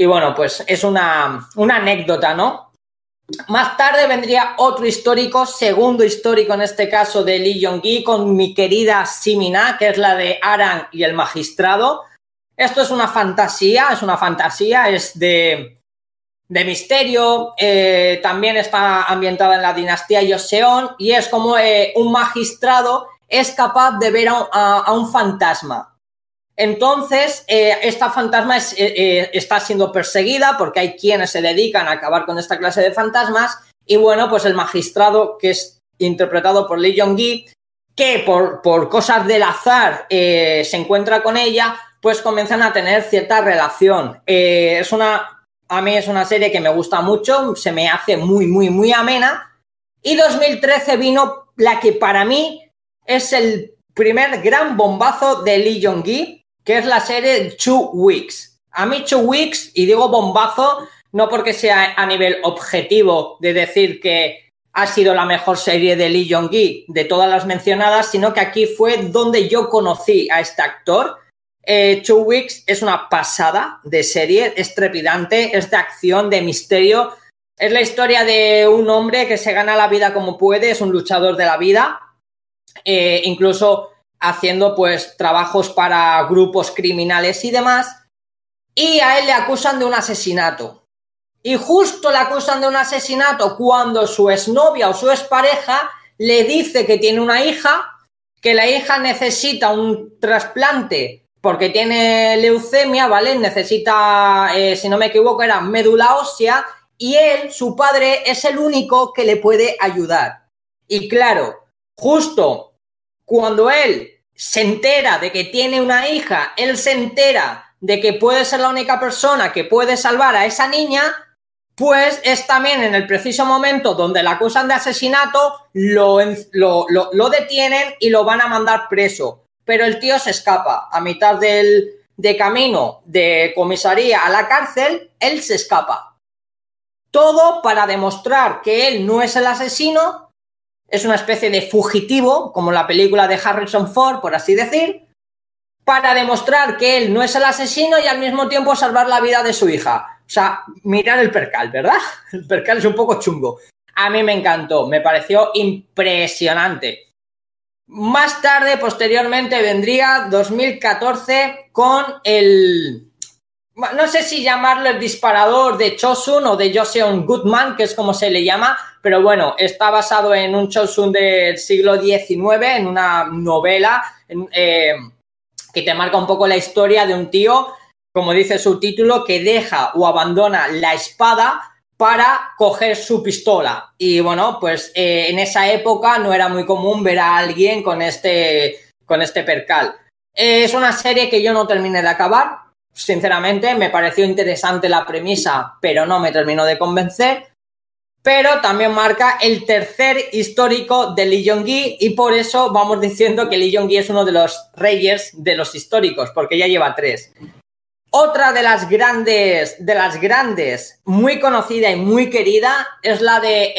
[SPEAKER 4] Y bueno, pues es una, anécdota, ¿no? Más tarde vendría otro histórico, segundo histórico en este caso de Lee Jong-gi, con mi querida Simina, que es la de Aran y el magistrado. Esto es una fantasía, es una fantasía, es de, de misterio, eh, también está ambientada en la dinastía Joseon y es como eh, un magistrado es capaz de ver a un fantasma. Entonces, eh, esta fantasma eh, eh, está siendo perseguida porque hay quienes se dedican a acabar con esta clase de fantasmas. Y bueno, pues el magistrado, que es interpretado por Lee Jong-gi, que por, por, cosas del azar se encuentra con ella, pues comienzan a tener cierta relación. es una, a mí es una serie que me gusta mucho, se me hace muy, muy, muy amena. Y 2013 vino la que para mí es el primer gran bombazo de Lee Jong-gi, que es la serie Two Weeks. A mí Two Weeks, y digo bombazo, no porque sea a nivel objetivo de decir que ha sido la mejor serie de Lee Jong-gi de todas las mencionadas, sino que aquí fue donde yo conocí a este actor. Eh, Two Weeks es una pasada de serie, es trepidante, es de acción, de misterio. Es la historia de un hombre que se gana la vida como puede, es un luchador de la vida, eh, incluso haciendo pues trabajos para grupos criminales y demás. Y a él le acusan de un asesinato y justo le acusan de un asesinato cuando su exnovia o su expareja le dice que tiene una hija, que la hija necesita un trasplante porque tiene leucemia, ¿vale? Necesita, eh, si no me equivoco, era médula ósea y él, su padre, es el único que le puede ayudar. Y claro, justo cuando él se entera de que tiene una hija, él se entera de que puede ser la única persona que puede salvar a esa niña, pues es también en el preciso momento donde la acusan de asesinato, lo, lo, detienen y lo van a mandar preso. Pero el tío se escapa. A mitad del de camino de comisaría a la cárcel, él se escapa. Todo para demostrar que él no es el asesino, es una especie de fugitivo, como la película de Harrison Ford, por así decir, para demostrar que él no es el asesino y al mismo tiempo salvar la vida de su hija. O sea, mirar el percal, ¿verdad? <laughs> El percal es un poco chungo. A mí me encantó, me pareció impresionante. Más tarde, posteriormente, vendría 2014 con el... No sé si llamarlo el disparador de Chosun o de Joseon Goodman, que es como se le llama, pero bueno, está basado en un Chosun del siglo XIX, en una novela eh, que te marca un poco la historia de un tío como dice su título, que deja o abandona la espada para coger su pistola. Y bueno, pues eh, en esa época no era muy común ver a alguien con este, con este percal. es una serie que yo no terminé de acabar. Sinceramente, me pareció interesante la premisa, pero no me terminó de convencer. Pero también marca el tercer histórico de Lee Jong-gi y por eso vamos diciendo que Lee Jong-gi es uno de los reyes de los históricos, porque ya lleva tres. Otra de las grandes, de las grandes, muy conocida y muy querida, es la de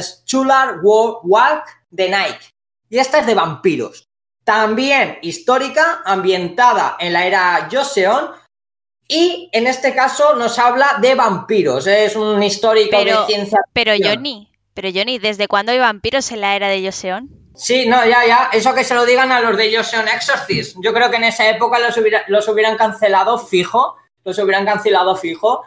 [SPEAKER 4] Schular eh, Walk de Nike. Y esta es de vampiros. También histórica, ambientada en la era Joseon. Y en este caso nos habla de vampiros. Es un histórico de ciencia.
[SPEAKER 1] Pero Johnny, pero Johnny, ¿desde cuándo hay vampiros en la era de Joseon?
[SPEAKER 4] Sí, no, ya, ya. Eso que se lo digan a los de Joseon Exorcist. Yo creo que en esa época los, los hubieran cancelado fijo. Los hubieran cancelado fijo.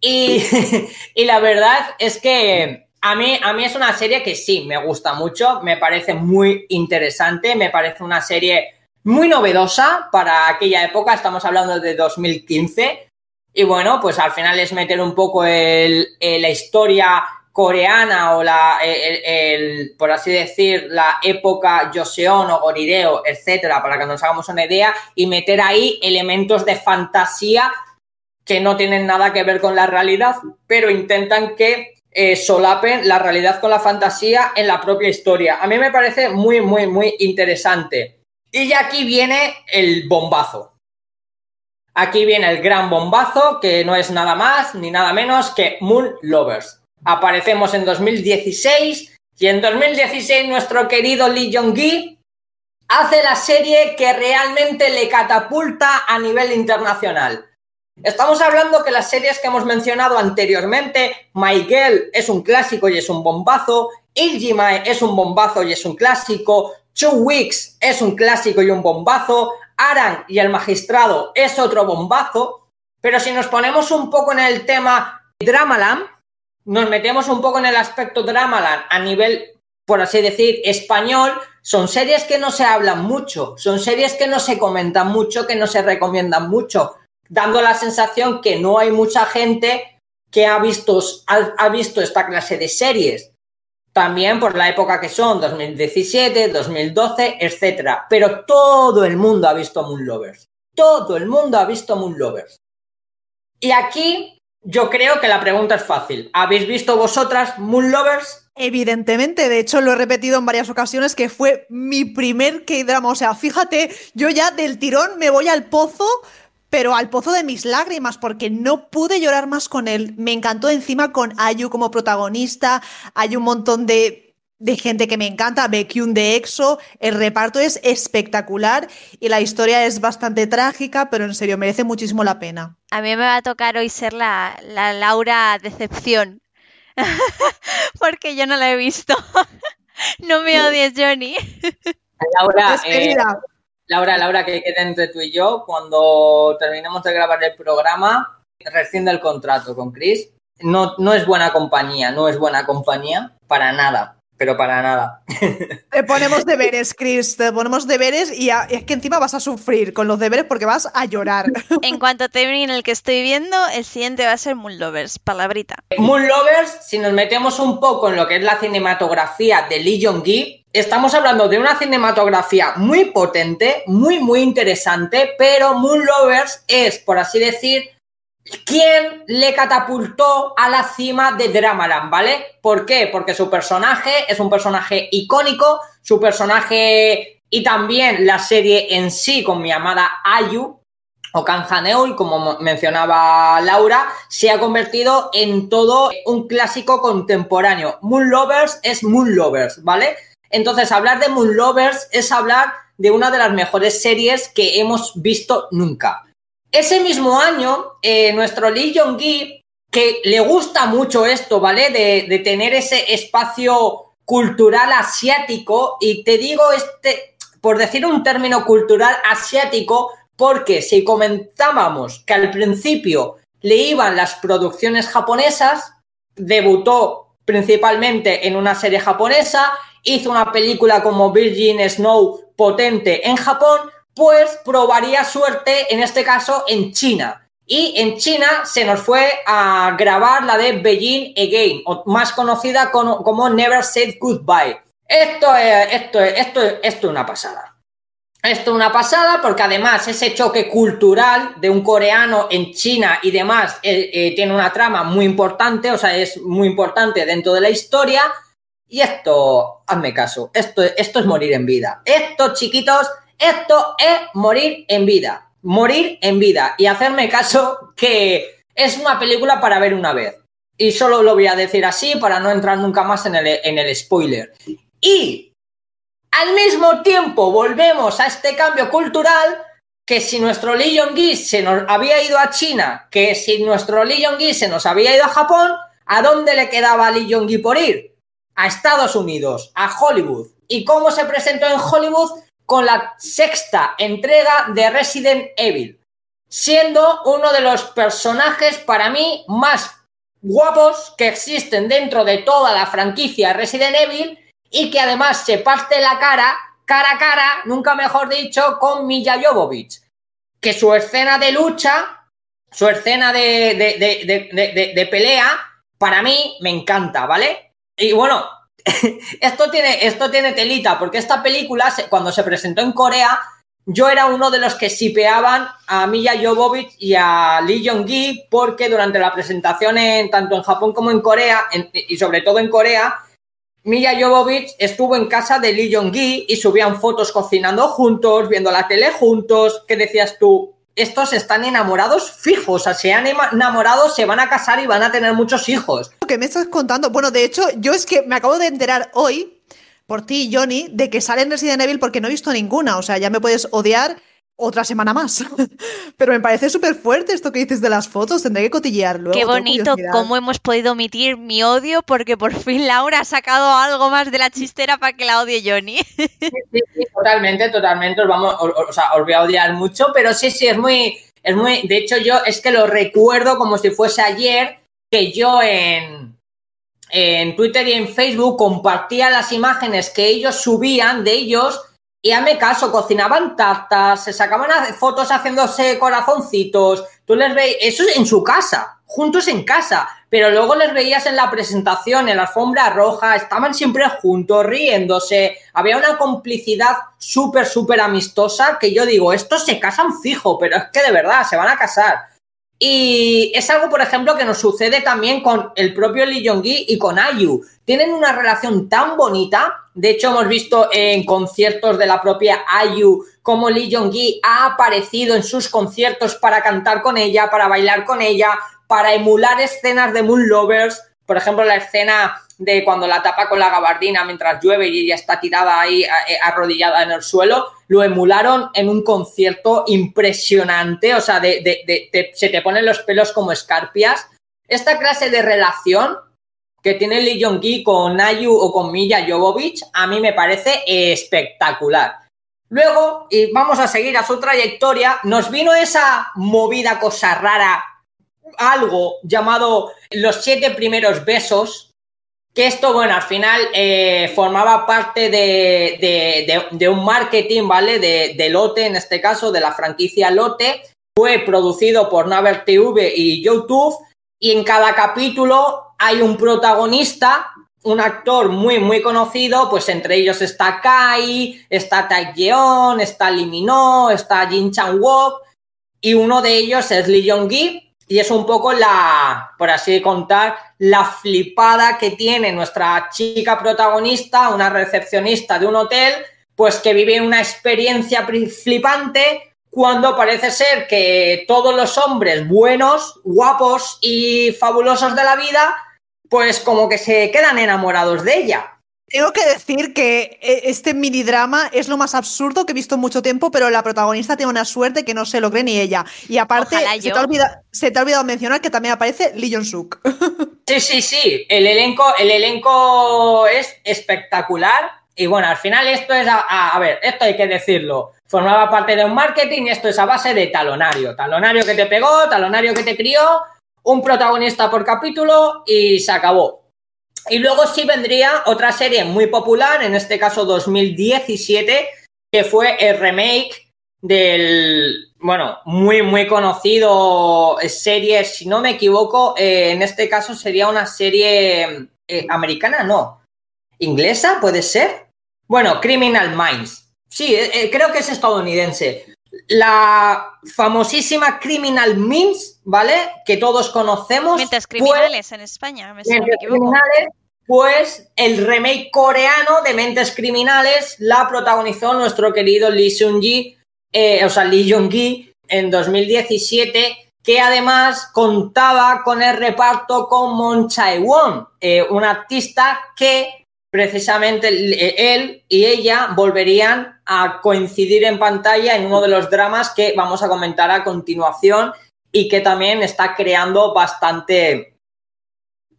[SPEAKER 4] Y, <laughs> y, la verdad es que a mí, a mí es una serie que sí, me gusta mucho. Me parece muy interesante. Me parece una serie muy novedosa para aquella época. Estamos hablando de 2015. Y bueno, pues al final es meter un poco el, la historia coreana o la, el, por así decir, la época Joseon o Gorideo, etcétera, para que nos hagamos una idea, y meter ahí elementos de fantasía que no tienen nada que ver con la realidad, pero intentan que eh, solapen la realidad con la fantasía en la propia historia. A mí me parece muy, muy, muy interesante. Y ya aquí viene el bombazo. Aquí viene el gran bombazo, que no es nada más ni nada menos que Moon Lovers aparecemos en 2016 y en 2016 nuestro querido Lee Jong-gi hace la serie que realmente le catapulta a nivel internacional. Estamos hablando que las series que hemos mencionado anteriormente, My Girl es un clásico y es un bombazo, Iljimae es un bombazo y es un clásico, Two Weeks es un clásico y un bombazo, Aran y el magistrado es otro bombazo, pero si nos ponemos un poco en el tema Dramaland, nos metemos un poco en el aspecto Dramaland a nivel, por así decir, español, son series que no se hablan mucho, son series que no se comentan mucho, que no se recomiendan mucho, dando la sensación que no hay mucha gente que ha visto, ha, visto esta clase de series. También por la época que son, 2017, 2012, etcétera. Pero todo el mundo ha visto Moon Lovers. Todo el mundo ha visto Moon Lovers. Y aquí yo creo que la pregunta es fácil. ¿Habéis visto vosotras Moon Lovers?
[SPEAKER 2] Evidentemente, de hecho lo he repetido en varias ocasiones que fue mi primer K-drama. O sea, fíjate, yo ya del tirón me voy al pozo pero al pozo de mis lágrimas, porque no pude llorar más con él. Me encantó encima con Ayu como protagonista. Hay un montón de, de gente que me encanta. Baekhyun de EXO. El reparto es espectacular y la historia es bastante trágica, pero en serio, merece muchísimo la pena.
[SPEAKER 1] A mí me va a tocar hoy ser la, la Laura decepción. <laughs> porque yo no la he visto. <laughs> no me odies, Johnny.
[SPEAKER 4] Laura, eh. Laura, Laura, que quede entre tú y yo, cuando terminemos de grabar el programa, rescinde el contrato con Chris. No, no es buena compañía, no es buena compañía para nada, pero para nada. <laughs>
[SPEAKER 2] Te ponemos deberes, Chris, te ponemos deberes y a- es que encima vas a sufrir con los deberes porque vas a llorar. <laughs>
[SPEAKER 1] En cuanto termine el que estoy viendo, el siguiente va a ser Moon Lovers, palabrita.
[SPEAKER 4] Moon Lovers, si nos metemos un poco en lo que es la cinematografía de Lee Jong-gi, estamos hablando de una cinematografía muy potente, muy, muy interesante, pero Moon Lovers es, por así decir, quien le catapultó a la cima de Dramaland, ¿vale? ¿Por qué? Porque su personaje es un personaje icónico, su personaje y también la serie en sí con mi amada Ayu, o Kanjaneul, como mo- mencionaba Laura, se ha convertido en todo un clásico contemporáneo. Moon Lovers es Moon Lovers, ¿vale? Entonces, hablar de Moon Lovers es hablar de una de las mejores series que hemos visto nunca. Ese mismo año, eh, nuestro Lee Jong-gi, que le gusta mucho esto, ¿vale? De, tener ese espacio cultural asiático, y te digo este, por decir un término cultural asiático, porque si comentábamos que al principio le iban las producciones japonesas, debutó principalmente en una serie japonesa, hizo una película como Virgin Snow potente en Japón, pues probaría suerte en este caso en China. Y en China se nos fue a grabar la de Beijing Again, o más conocida como, Never Said Goodbye. Esto es, esto es, esto es, esto es una pasada. Esto es una pasada porque además ese choque cultural de un coreano en China y demás eh, eh, tiene una trama muy importante, o sea, es muy importante dentro de la historia. Y esto, hazme caso, esto, esto es morir en vida. Esto, chiquitos, esto es morir en vida. Morir en vida. Y hacerme caso que es una película para ver una vez. Y solo lo voy a decir así para no entrar nunca más en el, en el spoiler. Y al mismo tiempo volvemos a este cambio cultural que si nuestro Lee Jong-gi se nos había ido a China, que si nuestro Lee Jong-gi se nos había ido a Japón, ¿a dónde le quedaba Lee Jong-gi por ir? A Estados Unidos, a Hollywood. ¿Y cómo se presentó en Hollywood? Con la sexta entrega de Resident Evil, siendo uno de los personajes para mí más guapos que existen dentro de toda la franquicia Resident Evil y que además se parte la cara, cara a cara, nunca mejor dicho, con Milla Jovovich. Que su escena de lucha, su escena de, de, de, pelea, para mí me encanta, ¿vale? Y bueno, <laughs> esto tiene, esto tiene telita, porque esta película, cuando se presentó en Corea, yo era uno de los que sipeaban a Milla Jovovich y a Lee Jong-gi, porque durante la presentación en, tanto en Japón como en Corea, y sobre todo en Corea, Milla Jovovich estuvo en casa de Lee Jong-gi y subían fotos cocinando juntos, viendo la tele juntos. ¿Qué decías tú? Estos están enamorados fijos, o sea, se han enamorado, se van a casar y van a tener muchos hijos.
[SPEAKER 2] ¿Qué me estás contando? Bueno, de hecho, yo es que me acabo de enterar hoy, por ti, Johnny, de que sale en Resident Evil porque no he visto ninguna. O sea, ya me puedes odiar otra semana más. <laughs> Pero me parece súper fuerte esto que dices de las fotos. Tendré que cotillear luego.
[SPEAKER 1] Qué bonito cómo hemos podido omitir mi odio porque por fin Laura ha sacado algo más de la chistera para que la odie Johnny. <laughs>
[SPEAKER 4] Sí, sí, sí, totalmente, totalmente. Os, vamos, os, o sea, os voy a odiar mucho, pero sí, sí, es muy, es muy. De hecho, yo es que lo recuerdo como si fuese ayer que yo en, en Twitter y en Facebook compartía las imágenes que ellos subían de ellos y hazme caso, cocinaban tartas, se sacaban fotos haciéndose corazoncitos, tú les veis, eso es en su casa, juntos en casa, pero luego les veías en la presentación, en la alfombra roja, estaban siempre juntos, riéndose, había una complicidad súper, súper amistosa que yo digo, estos se casan fijo, pero es que de verdad, se van a casar. Y es algo, por ejemplo, que nos sucede también con el propio Lee Jong-gi y con Ayu. Tienen una relación tan bonita. De hecho, hemos visto en conciertos de la propia Ayu cómo Lee Jong-gi ha aparecido en sus conciertos para cantar con ella, para bailar con ella, para emular escenas de Moon Lovers. Por ejemplo, la escena de cuando la tapa con la gabardina mientras llueve y ella está tirada ahí eh, arrodillada en el suelo, lo emularon en un concierto impresionante, o sea, de, se te ponen los pelos como escarpias. Esta clase de relación que tiene Lee Jong-gi con Nayu o con Milla Jovovich, a mí me parece espectacular. Luego, y vamos a seguir a su trayectoria, nos vino esa movida cosa rara, algo llamado los siete primeros besos, que esto, bueno, al final eh, formaba parte de, un marketing, ¿vale? De, Lote, en este caso, de la franquicia Lote. Fue producido por Naver TV y YouTube. Y en cada capítulo hay un protagonista, un actor muy, muy conocido. Pues entre ellos está Kai, está Tai Yeon, está Lee Minho, está Jin Chang Wook. Y uno de ellos es Lee Jong-gi, y es un poco la, por así contar, la flipada que tiene nuestra chica protagonista, una recepcionista de un hotel, pues que vive una experiencia flipante cuando parece ser que todos los hombres buenos, guapos y fabulosos de la vida, pues como que se quedan enamorados de ella.
[SPEAKER 2] Tengo que decir que eh, este mini drama es lo más absurdo que he visto en mucho tiempo, pero la protagonista tiene una suerte que no se lo cree ni ella. Y aparte, se te, ha olvidado, mencionar que también aparece Lee Jong-suk. <laughs>
[SPEAKER 4] Sí, sí, sí. El elenco, el elenco es espectacular. Y bueno, al final esto es, a, a, ver, esto hay que decirlo. Formaba parte de un marketing y esto es a base de talonario. Talonario que te pegó, talonario que te crió, un protagonista por capítulo y se acabó. Y luego sí vendría otra serie muy popular, en este caso 2017, que fue el remake del, bueno, muy, muy conocido serie, si no me equivoco, eh, en este caso sería una serie eh, americana, no, inglesa, puede ser. Bueno, Criminal Minds. Sí, eh, creo que es estadounidense. La famosísima Criminal Minds, ¿vale? Que todos conocemos.
[SPEAKER 1] Mentes criminales en España, me,
[SPEAKER 4] me equivoco pues el remake coreano de Mentes Criminales la protagonizó nuestro querido Lee Seung-gi, eh, o sea, Lee Jong-gi en 2017, que además contaba con el reparto con Mon Chae-won, eh, un artista que precisamente eh, él y ella volverían a coincidir en pantalla en uno de los dramas que vamos a comentar a continuación y que también está creando bastante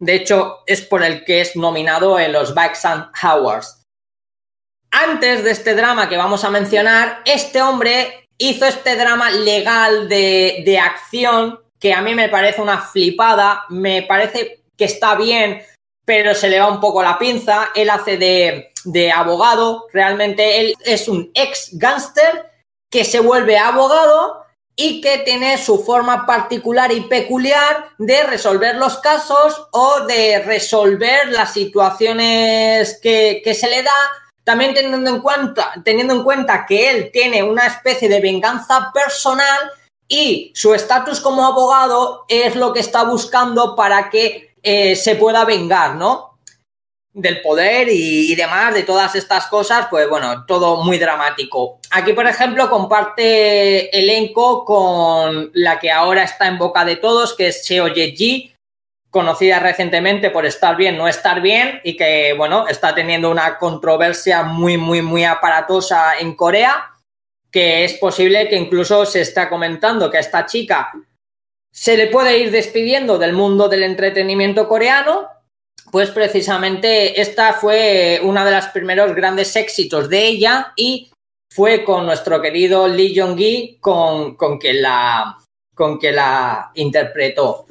[SPEAKER 4] de hecho, es por el que es nominado en los Baxan Awards. Antes de este drama que vamos a mencionar, este hombre hizo este drama legal de, acción que a mí me parece una flipada, me parece que está bien, pero se le va un poco la pinza. Él hace de, de abogado, realmente él es un ex gángster que se vuelve abogado y que tiene su forma particular y peculiar de resolver los casos o de resolver las situaciones que, se le da, también teniendo en, cuenta, teniendo en cuenta que él tiene una especie de venganza personal y su estatus como abogado es lo que está buscando para que eh, se pueda vengar, ¿no? Del poder y, demás, de todas estas cosas, pues bueno, todo muy dramático. Aquí, por ejemplo, comparte elenco con la que ahora está en boca de todos, que es Seo Ye-ji, conocida recientemente por estar bien, no estar bien, y que, bueno, está teniendo una controversia muy, muy, muy aparatosa en Corea, que es posible que incluso se está comentando que a esta chica se le puede ir despidiendo del mundo del entretenimiento coreano, pues precisamente esta fue una de los primeros grandes éxitos de ella y fue con nuestro querido Lee Jong-gi con, con, que la, con que la interpretó.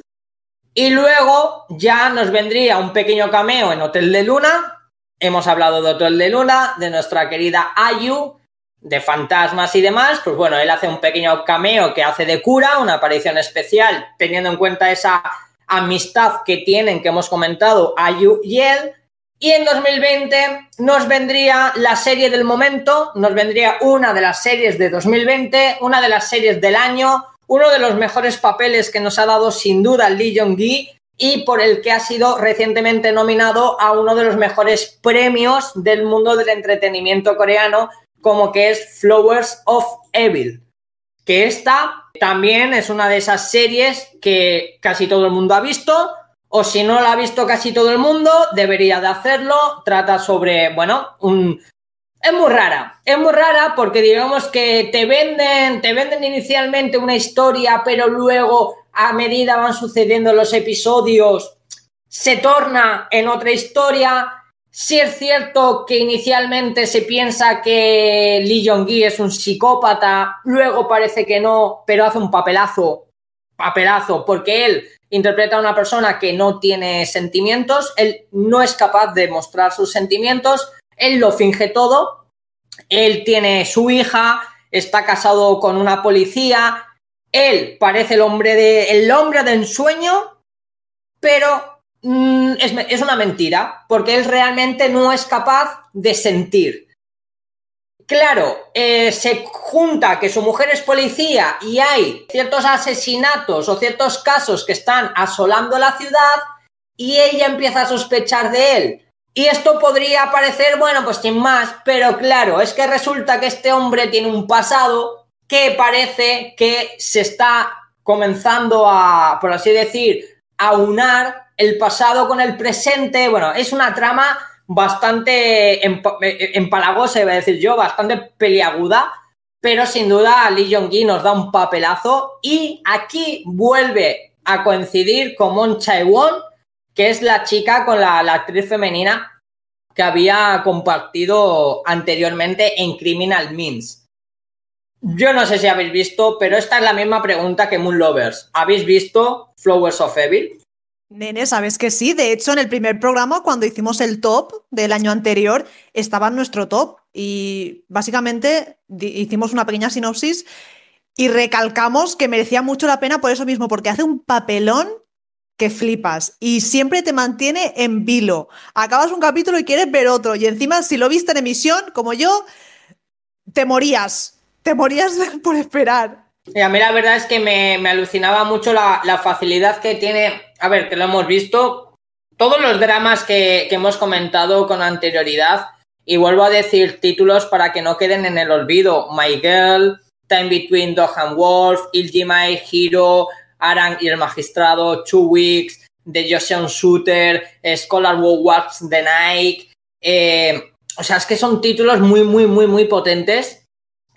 [SPEAKER 4] Y luego ya nos vendría un pequeño cameo en Hotel de Luna. Hemos hablado de Hotel de Luna, de nuestra querida Ayu, de fantasmas y demás. Pues bueno, él hace un pequeño cameo que hace de cura, una aparición especial, teniendo en cuenta esa amistad que tienen, que hemos comentado, Ayu y él. Y en 2020 nos vendría la serie del momento, nos vendría una de las series de 2020, una de las series del año, uno de los mejores papeles que nos ha dado sin duda Lee Jong-gi y por el que ha sido recientemente nominado a uno de los mejores premios del mundo del entretenimiento coreano, como que es Flowers of Evil. Que esta también es una de esas series que casi todo el mundo ha visto, o si no la ha visto casi todo el mundo, debería de hacerlo. Trata sobre, bueno, un... Es muy rara, es muy rara porque digamos que te venden, te venden inicialmente una historia, pero luego a medida van sucediendo los episodios, se torna en otra historia. Si es cierto que inicialmente se piensa que Lee Jong-gi es un psicópata, luego parece que no, pero hace un papelazo, papelazo, porque él interpreta a una persona que no tiene sentimientos, él no es capaz de mostrar sus sentimientos, él lo finge todo, él tiene su hija, está casado con una policía, él parece el hombre de el hombre de ensueño, pero es, es una mentira, porque él realmente no es capaz de sentir. Claro, eh, se junta que su mujer es policía y hay ciertos asesinatos o ciertos casos que están asolando la ciudad y ella empieza a sospechar de él. Y esto podría parecer, bueno, pues sin más, pero claro, es que resulta que este hombre tiene un pasado que parece que se está comenzando a, por así decir, a unar el pasado con el presente. Bueno, es una trama bastante empalagosa, iba a decir yo, bastante peliaguda, pero sin duda Lee Jong-gi nos da un papelazo y aquí vuelve a coincidir con Mon Chae-won, que es la chica con la, la actriz femenina que había compartido anteriormente en Criminal Minds. Yo no sé si habéis visto, pero esta es la misma pregunta que Moon Lovers. ¿Habéis visto Flowers of Evil?
[SPEAKER 2] Nene, sabes que sí. De hecho, en el primer programa, cuando hicimos el top del año anterior, estaba en nuestro top. Y básicamente hicimos una pequeña sinopsis y recalcamos que merecía mucho la pena por eso mismo, porque hace un papelón que flipas y siempre te mantiene en vilo. Acabas un capítulo y quieres ver otro. Y encima, si lo viste en emisión, como yo, te morías. Te morías <laughs> por esperar.
[SPEAKER 4] A mí la verdad es que me, me alucinaba mucho la, la, facilidad que tiene. A ver, que lo hemos visto. Todos los dramas que, que, hemos comentado con anterioridad. Y vuelvo a decir títulos para que no queden en el olvido. My Girl, Time Between Dog and Wolf, Iljimai, Hero, Aran y el Magistrado, Two Weeks, The Joseon Shooter, Scholar Who Walks the Night. Eh, o sea, es que son títulos muy, muy, muy, muy potentes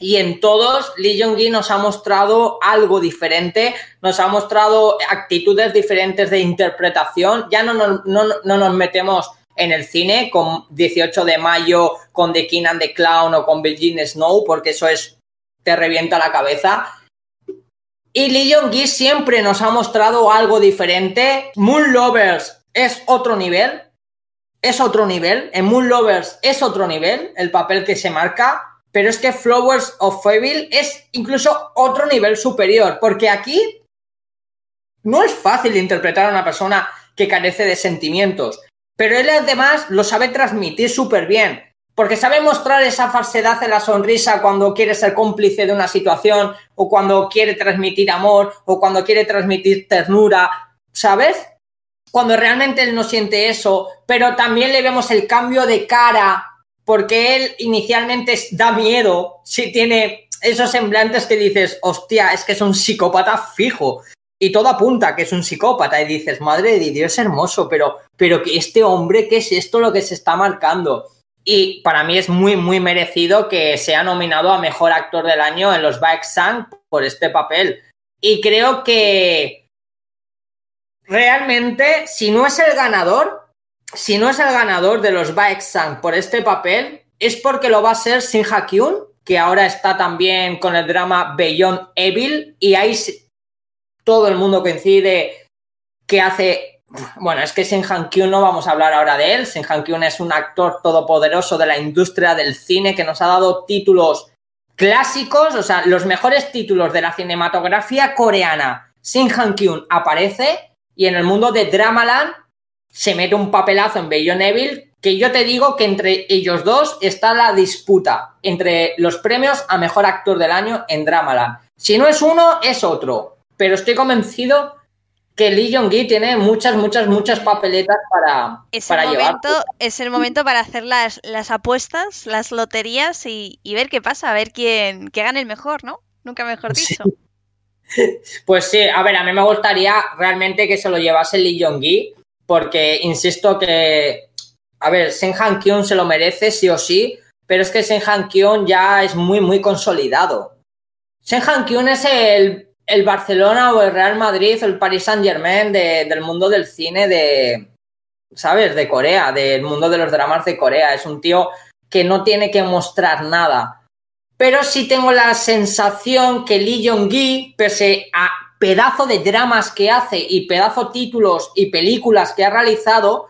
[SPEAKER 4] y en todos Lee Jong-gi nos ha mostrado algo diferente, nos ha mostrado actitudes diferentes de interpretación. Ya no nos, no, no nos metemos en el cine con 18 de mayo, con The King and the Clown o con Virgin Snow, porque eso es te revienta la cabeza. Y Lee Jong-gi siempre nos ha mostrado algo diferente. Moon Lovers es otro nivel, es otro nivel. En Moon Lovers es otro nivel el papel que se marca pero es que Flowers of Evil es incluso otro nivel superior, porque aquí no es fácil interpretar a una persona que carece de sentimientos, pero él además lo sabe transmitir súper bien, porque sabe mostrar esa falsedad en la sonrisa cuando quiere ser cómplice de una situación, o cuando quiere transmitir amor, o cuando quiere transmitir ternura, ¿sabes? Cuando realmente él no siente eso, pero también le vemos el cambio de cara porque él inicialmente da miedo, si tiene esos semblantes que dices, hostia, es que es un psicópata fijo. Y todo apunta que es un psicópata y dices, madre de Dios, hermoso, pero, pero que este hombre, ¿qué es esto lo que se está marcando? Y para mí es muy, muy merecido que sea nominado a Mejor Actor del Año en los Baek-Sang por este papel. Y creo que realmente, si no es el ganador, si no es el ganador de los Baek-Sang por este papel, es porque lo va a ser Shin Ha-kyun, que ahora está también con el drama Beyond Evil, y ahí todo el mundo coincide que hace. Bueno, es que Shin Han-kyun no vamos a hablar ahora de él. Shin Han-kyun es un actor todopoderoso de la industria del cine que nos ha dado títulos clásicos, o sea, los mejores títulos de la cinematografía coreana. Shin Han-kyun aparece y en el mundo de Dramaland se mete un papelazo en Beyond Evil que yo te digo que entre ellos dos está la disputa entre los premios a mejor actor del año en Dramaland. Si no es uno, es otro. Pero estoy convencido que Lee Jong-gi tiene muchas, muchas, muchas papeletas para,
[SPEAKER 1] Es,
[SPEAKER 4] para
[SPEAKER 1] el,
[SPEAKER 4] llevar.
[SPEAKER 1] momento, es el momento para hacer las, las apuestas, las loterías y, y ver qué pasa, a ver quién que gane el mejor, ¿no? Nunca mejor
[SPEAKER 4] Sí.
[SPEAKER 1] dicho. <laughs>
[SPEAKER 4] Pues sí, a ver, a mí me gustaría realmente que se lo llevase Lee Jong-gi, porque insisto que, a ver, Shen Han Kyun se lo merece sí o sí, pero es que Shen Han Kyun ya es muy, muy consolidado. Shen Han Kyun es el, el Barcelona o el Real Madrid o el Paris Saint Germain del mundo del cine de, ¿sabes? De Corea, del mundo de los dramas de Corea. Es un tío que no tiene que mostrar nada. Pero sí tengo la sensación que Lee Jong-gi, pese a pedazo de dramas que hace y pedazo títulos y películas que ha realizado,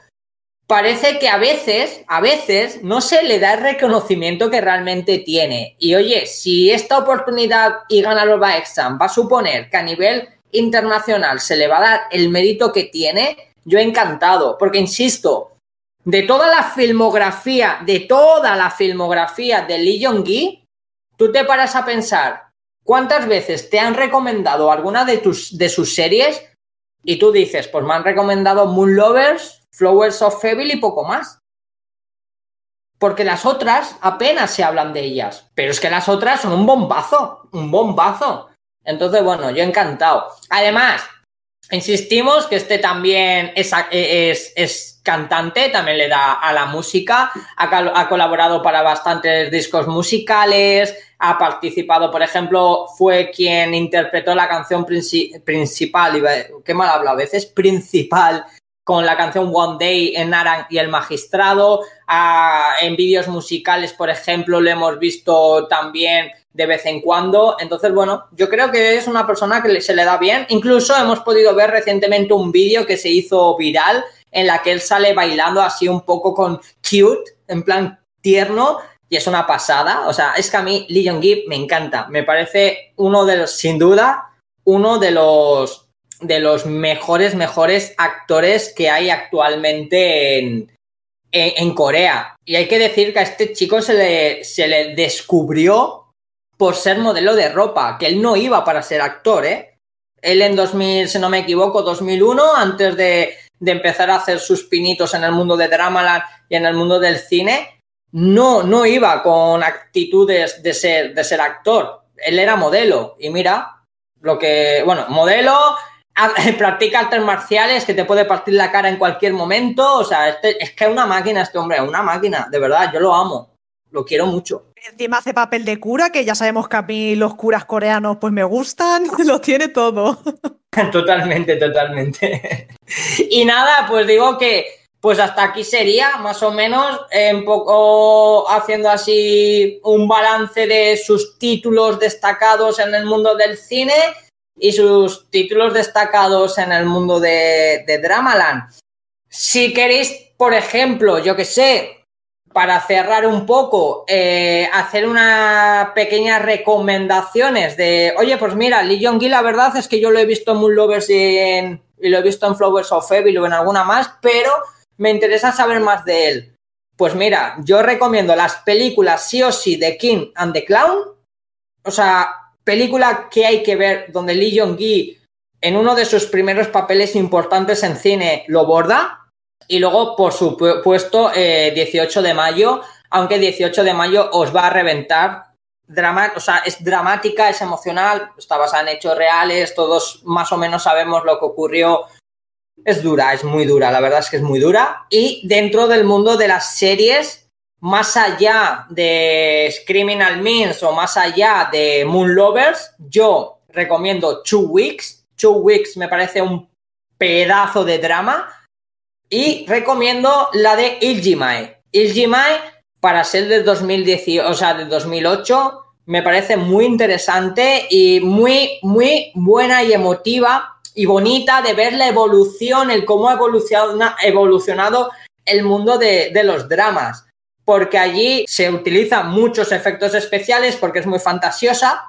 [SPEAKER 4] parece que a veces, a veces, no se le da el reconocimiento que realmente tiene. Y oye, si esta oportunidad y gana los Exam va a suponer que a nivel internacional se le va a dar el mérito que tiene, yo encantado. Porque insisto, de toda la filmografía, de toda la filmografía de Lee Jong-gi, tú te paras a pensar cuántas veces te han recomendado alguna de, tus, de sus series y tú dices, pues me han recomendado Moon Lovers, Flowers of Evil y poco más. Porque las otras apenas se hablan de ellas, pero es que las otras son un bombazo, un bombazo. Entonces, bueno, yo encantado. Además, insistimos que este también es, es, cantante, también le da a la música, ha, colaborado para bastantes discos musicales, ha participado, por ejemplo, fue quien interpretó la canción princi principal, qué mal hablo a veces, principal con la canción One Day en Narang y el Magistrado. Ah, en vídeos musicales, por ejemplo, lo hemos visto también de vez en cuando. Entonces, bueno, yo creo que es una persona que se le da bien. Incluso hemos podido ver recientemente un vídeo que se hizo viral en la que él sale bailando así un poco con cute, en plan tierno, y es una pasada. O sea, es que a mí Lee Jong-gi me encanta. Me parece uno de los, sin duda, uno de los de los mejores, mejores actores que hay actualmente en, en, en, Corea. Y hay que decir que a este chico se le, se le descubrió por ser modelo de ropa, que él no iba para ser actor, ¿eh? Él en 2000, si no me equivoco, 2001, antes de, de empezar a hacer sus pinitos en el mundo de Dramaland y en el mundo del cine, no, no iba con actitudes de ser, de ser actor. Él era modelo. Y mira, lo que, bueno, modelo, <laughs> practica artes marciales que te puede partir la cara en cualquier momento. O sea, este, es que es una máquina este hombre, es una máquina, de verdad, yo lo amo. Lo quiero mucho.
[SPEAKER 2] Encima hace papel de cura, que ya sabemos que a mí los curas coreanos pues me gustan, <laughs> lo tiene todo. <laughs>
[SPEAKER 4] totalmente, totalmente. y nada, pues digo que pues hasta aquí sería, más o menos, un poco haciendo así un balance de sus títulos destacados en el mundo del cine y sus títulos destacados en el mundo de, de Dramaland. Si queréis, por ejemplo, yo que sé, para cerrar un poco, eh, hacer unas pequeñas recomendaciones de, oye, pues mira, Lee Jong-gi, la verdad es que yo lo he visto en Moon Lovers y, en, y lo he visto en Flowers of Evil o en alguna más, pero me interesa saber más de él. Pues mira, yo recomiendo las películas sí o sí de King and the Clown, o sea, película que hay que ver donde Lee Jong-gi en uno de sus primeros papeles importantes en cine lo borda. Y luego, por supuesto, eh, 18 de mayo, aunque 18 de mayo os va a reventar. Drama, o sea, es dramática, es emocional, está basada en hechos reales, todos más o menos sabemos lo que ocurrió. Es dura, es muy dura, la verdad es que es muy dura. Y dentro del mundo de las series, más allá de Criminal Means o más allá de Moon Lovers, yo recomiendo Two Weeks. Two Weeks me parece un pedazo de drama. Y recomiendo la de Iljimae. Iljimae, para ser del 2018, o sea, del 2008, me parece muy interesante y muy, muy buena y emotiva y bonita de ver la evolución, el cómo ha evolucionado, evolucionado el mundo de, de los dramas. Porque allí se utilizan muchos efectos especiales porque es muy fantasiosa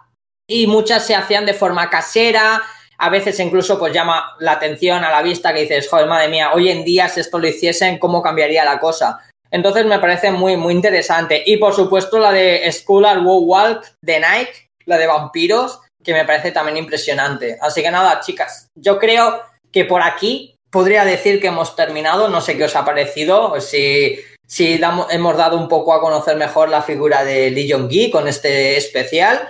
[SPEAKER 4] y muchas se hacían de forma casera, a veces incluso pues llama la atención a la vista que dices, joder, madre mía, hoy en día si esto lo hiciesen, ¿cómo cambiaría la cosa? Entonces me parece muy, muy interesante. Y por supuesto la de School at Walk de Nike, la de vampiros, que me parece también impresionante. Así que nada, chicas, yo creo que por aquí podría decir que hemos terminado. No sé qué os ha parecido, si, si hemos dado un poco a conocer mejor la figura de Lee Jong-gi con este especial.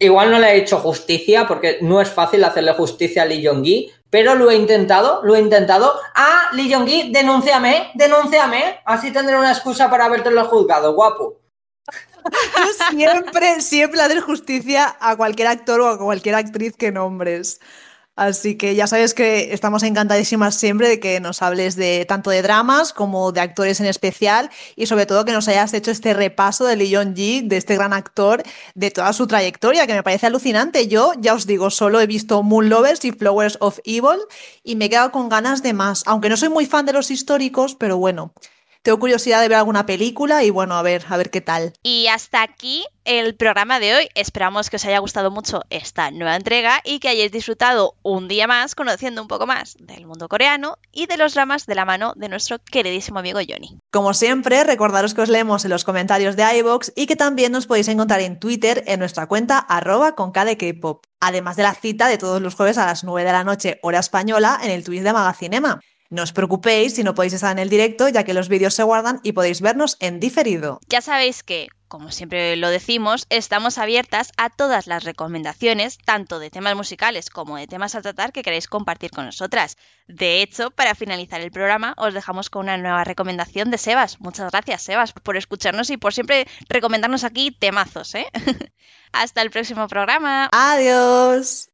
[SPEAKER 4] Igual no le he hecho justicia porque no es fácil hacerle justicia a Lee Jong-gi, pero lo he intentado, lo he intentado. Ah, Lee Jong-gi, denúnciame, denúnciame, así tendré una excusa para los juzgados, guapo.
[SPEAKER 2] siempre, siempre hacer justicia a cualquier actor o a cualquier actriz que nombres. Así que ya sabes que estamos encantadísimas siempre de que nos hables de tanto de dramas como de actores en especial y sobre todo que nos hayas hecho este repaso de Lee Jong-ji, de este gran actor, de toda su trayectoria, que me parece alucinante. Yo, ya os digo, solo he visto Moon Lovers y Flowers of Evil y me he quedado con ganas de más, aunque no soy muy fan de los históricos, pero bueno, tengo curiosidad de ver alguna película y bueno, a ver, a ver qué tal.
[SPEAKER 1] Y hasta aquí el programa de hoy. Esperamos que os haya gustado mucho esta nueva entrega y que hayáis disfrutado un día más conociendo un poco más del mundo coreano y de los dramas de la mano de nuestro queridísimo amigo Johnny.
[SPEAKER 2] Como siempre, recordaros que os leemos en los comentarios de iBox y que también nos podéis encontrar en Twitter en nuestra cuenta arroba con. Además de la cita de todos los jueves a las 9 de la noche, hora española, en el tweet de Magacinema. No os preocupéis si no podéis estar en el directo, ya que los vídeos se guardan y podéis vernos en diferido.
[SPEAKER 1] Ya sabéis que, como siempre lo decimos, estamos abiertas a todas las recomendaciones, tanto de temas musicales como de temas a tratar que queréis compartir con nosotras. De hecho, para finalizar el programa, os dejamos con una nueva recomendación de Sebas. Muchas gracias, Sebas, por escucharnos y por siempre recomendarnos aquí temazos, ¿eh? <laughs> Hasta el próximo programa.
[SPEAKER 2] Adiós.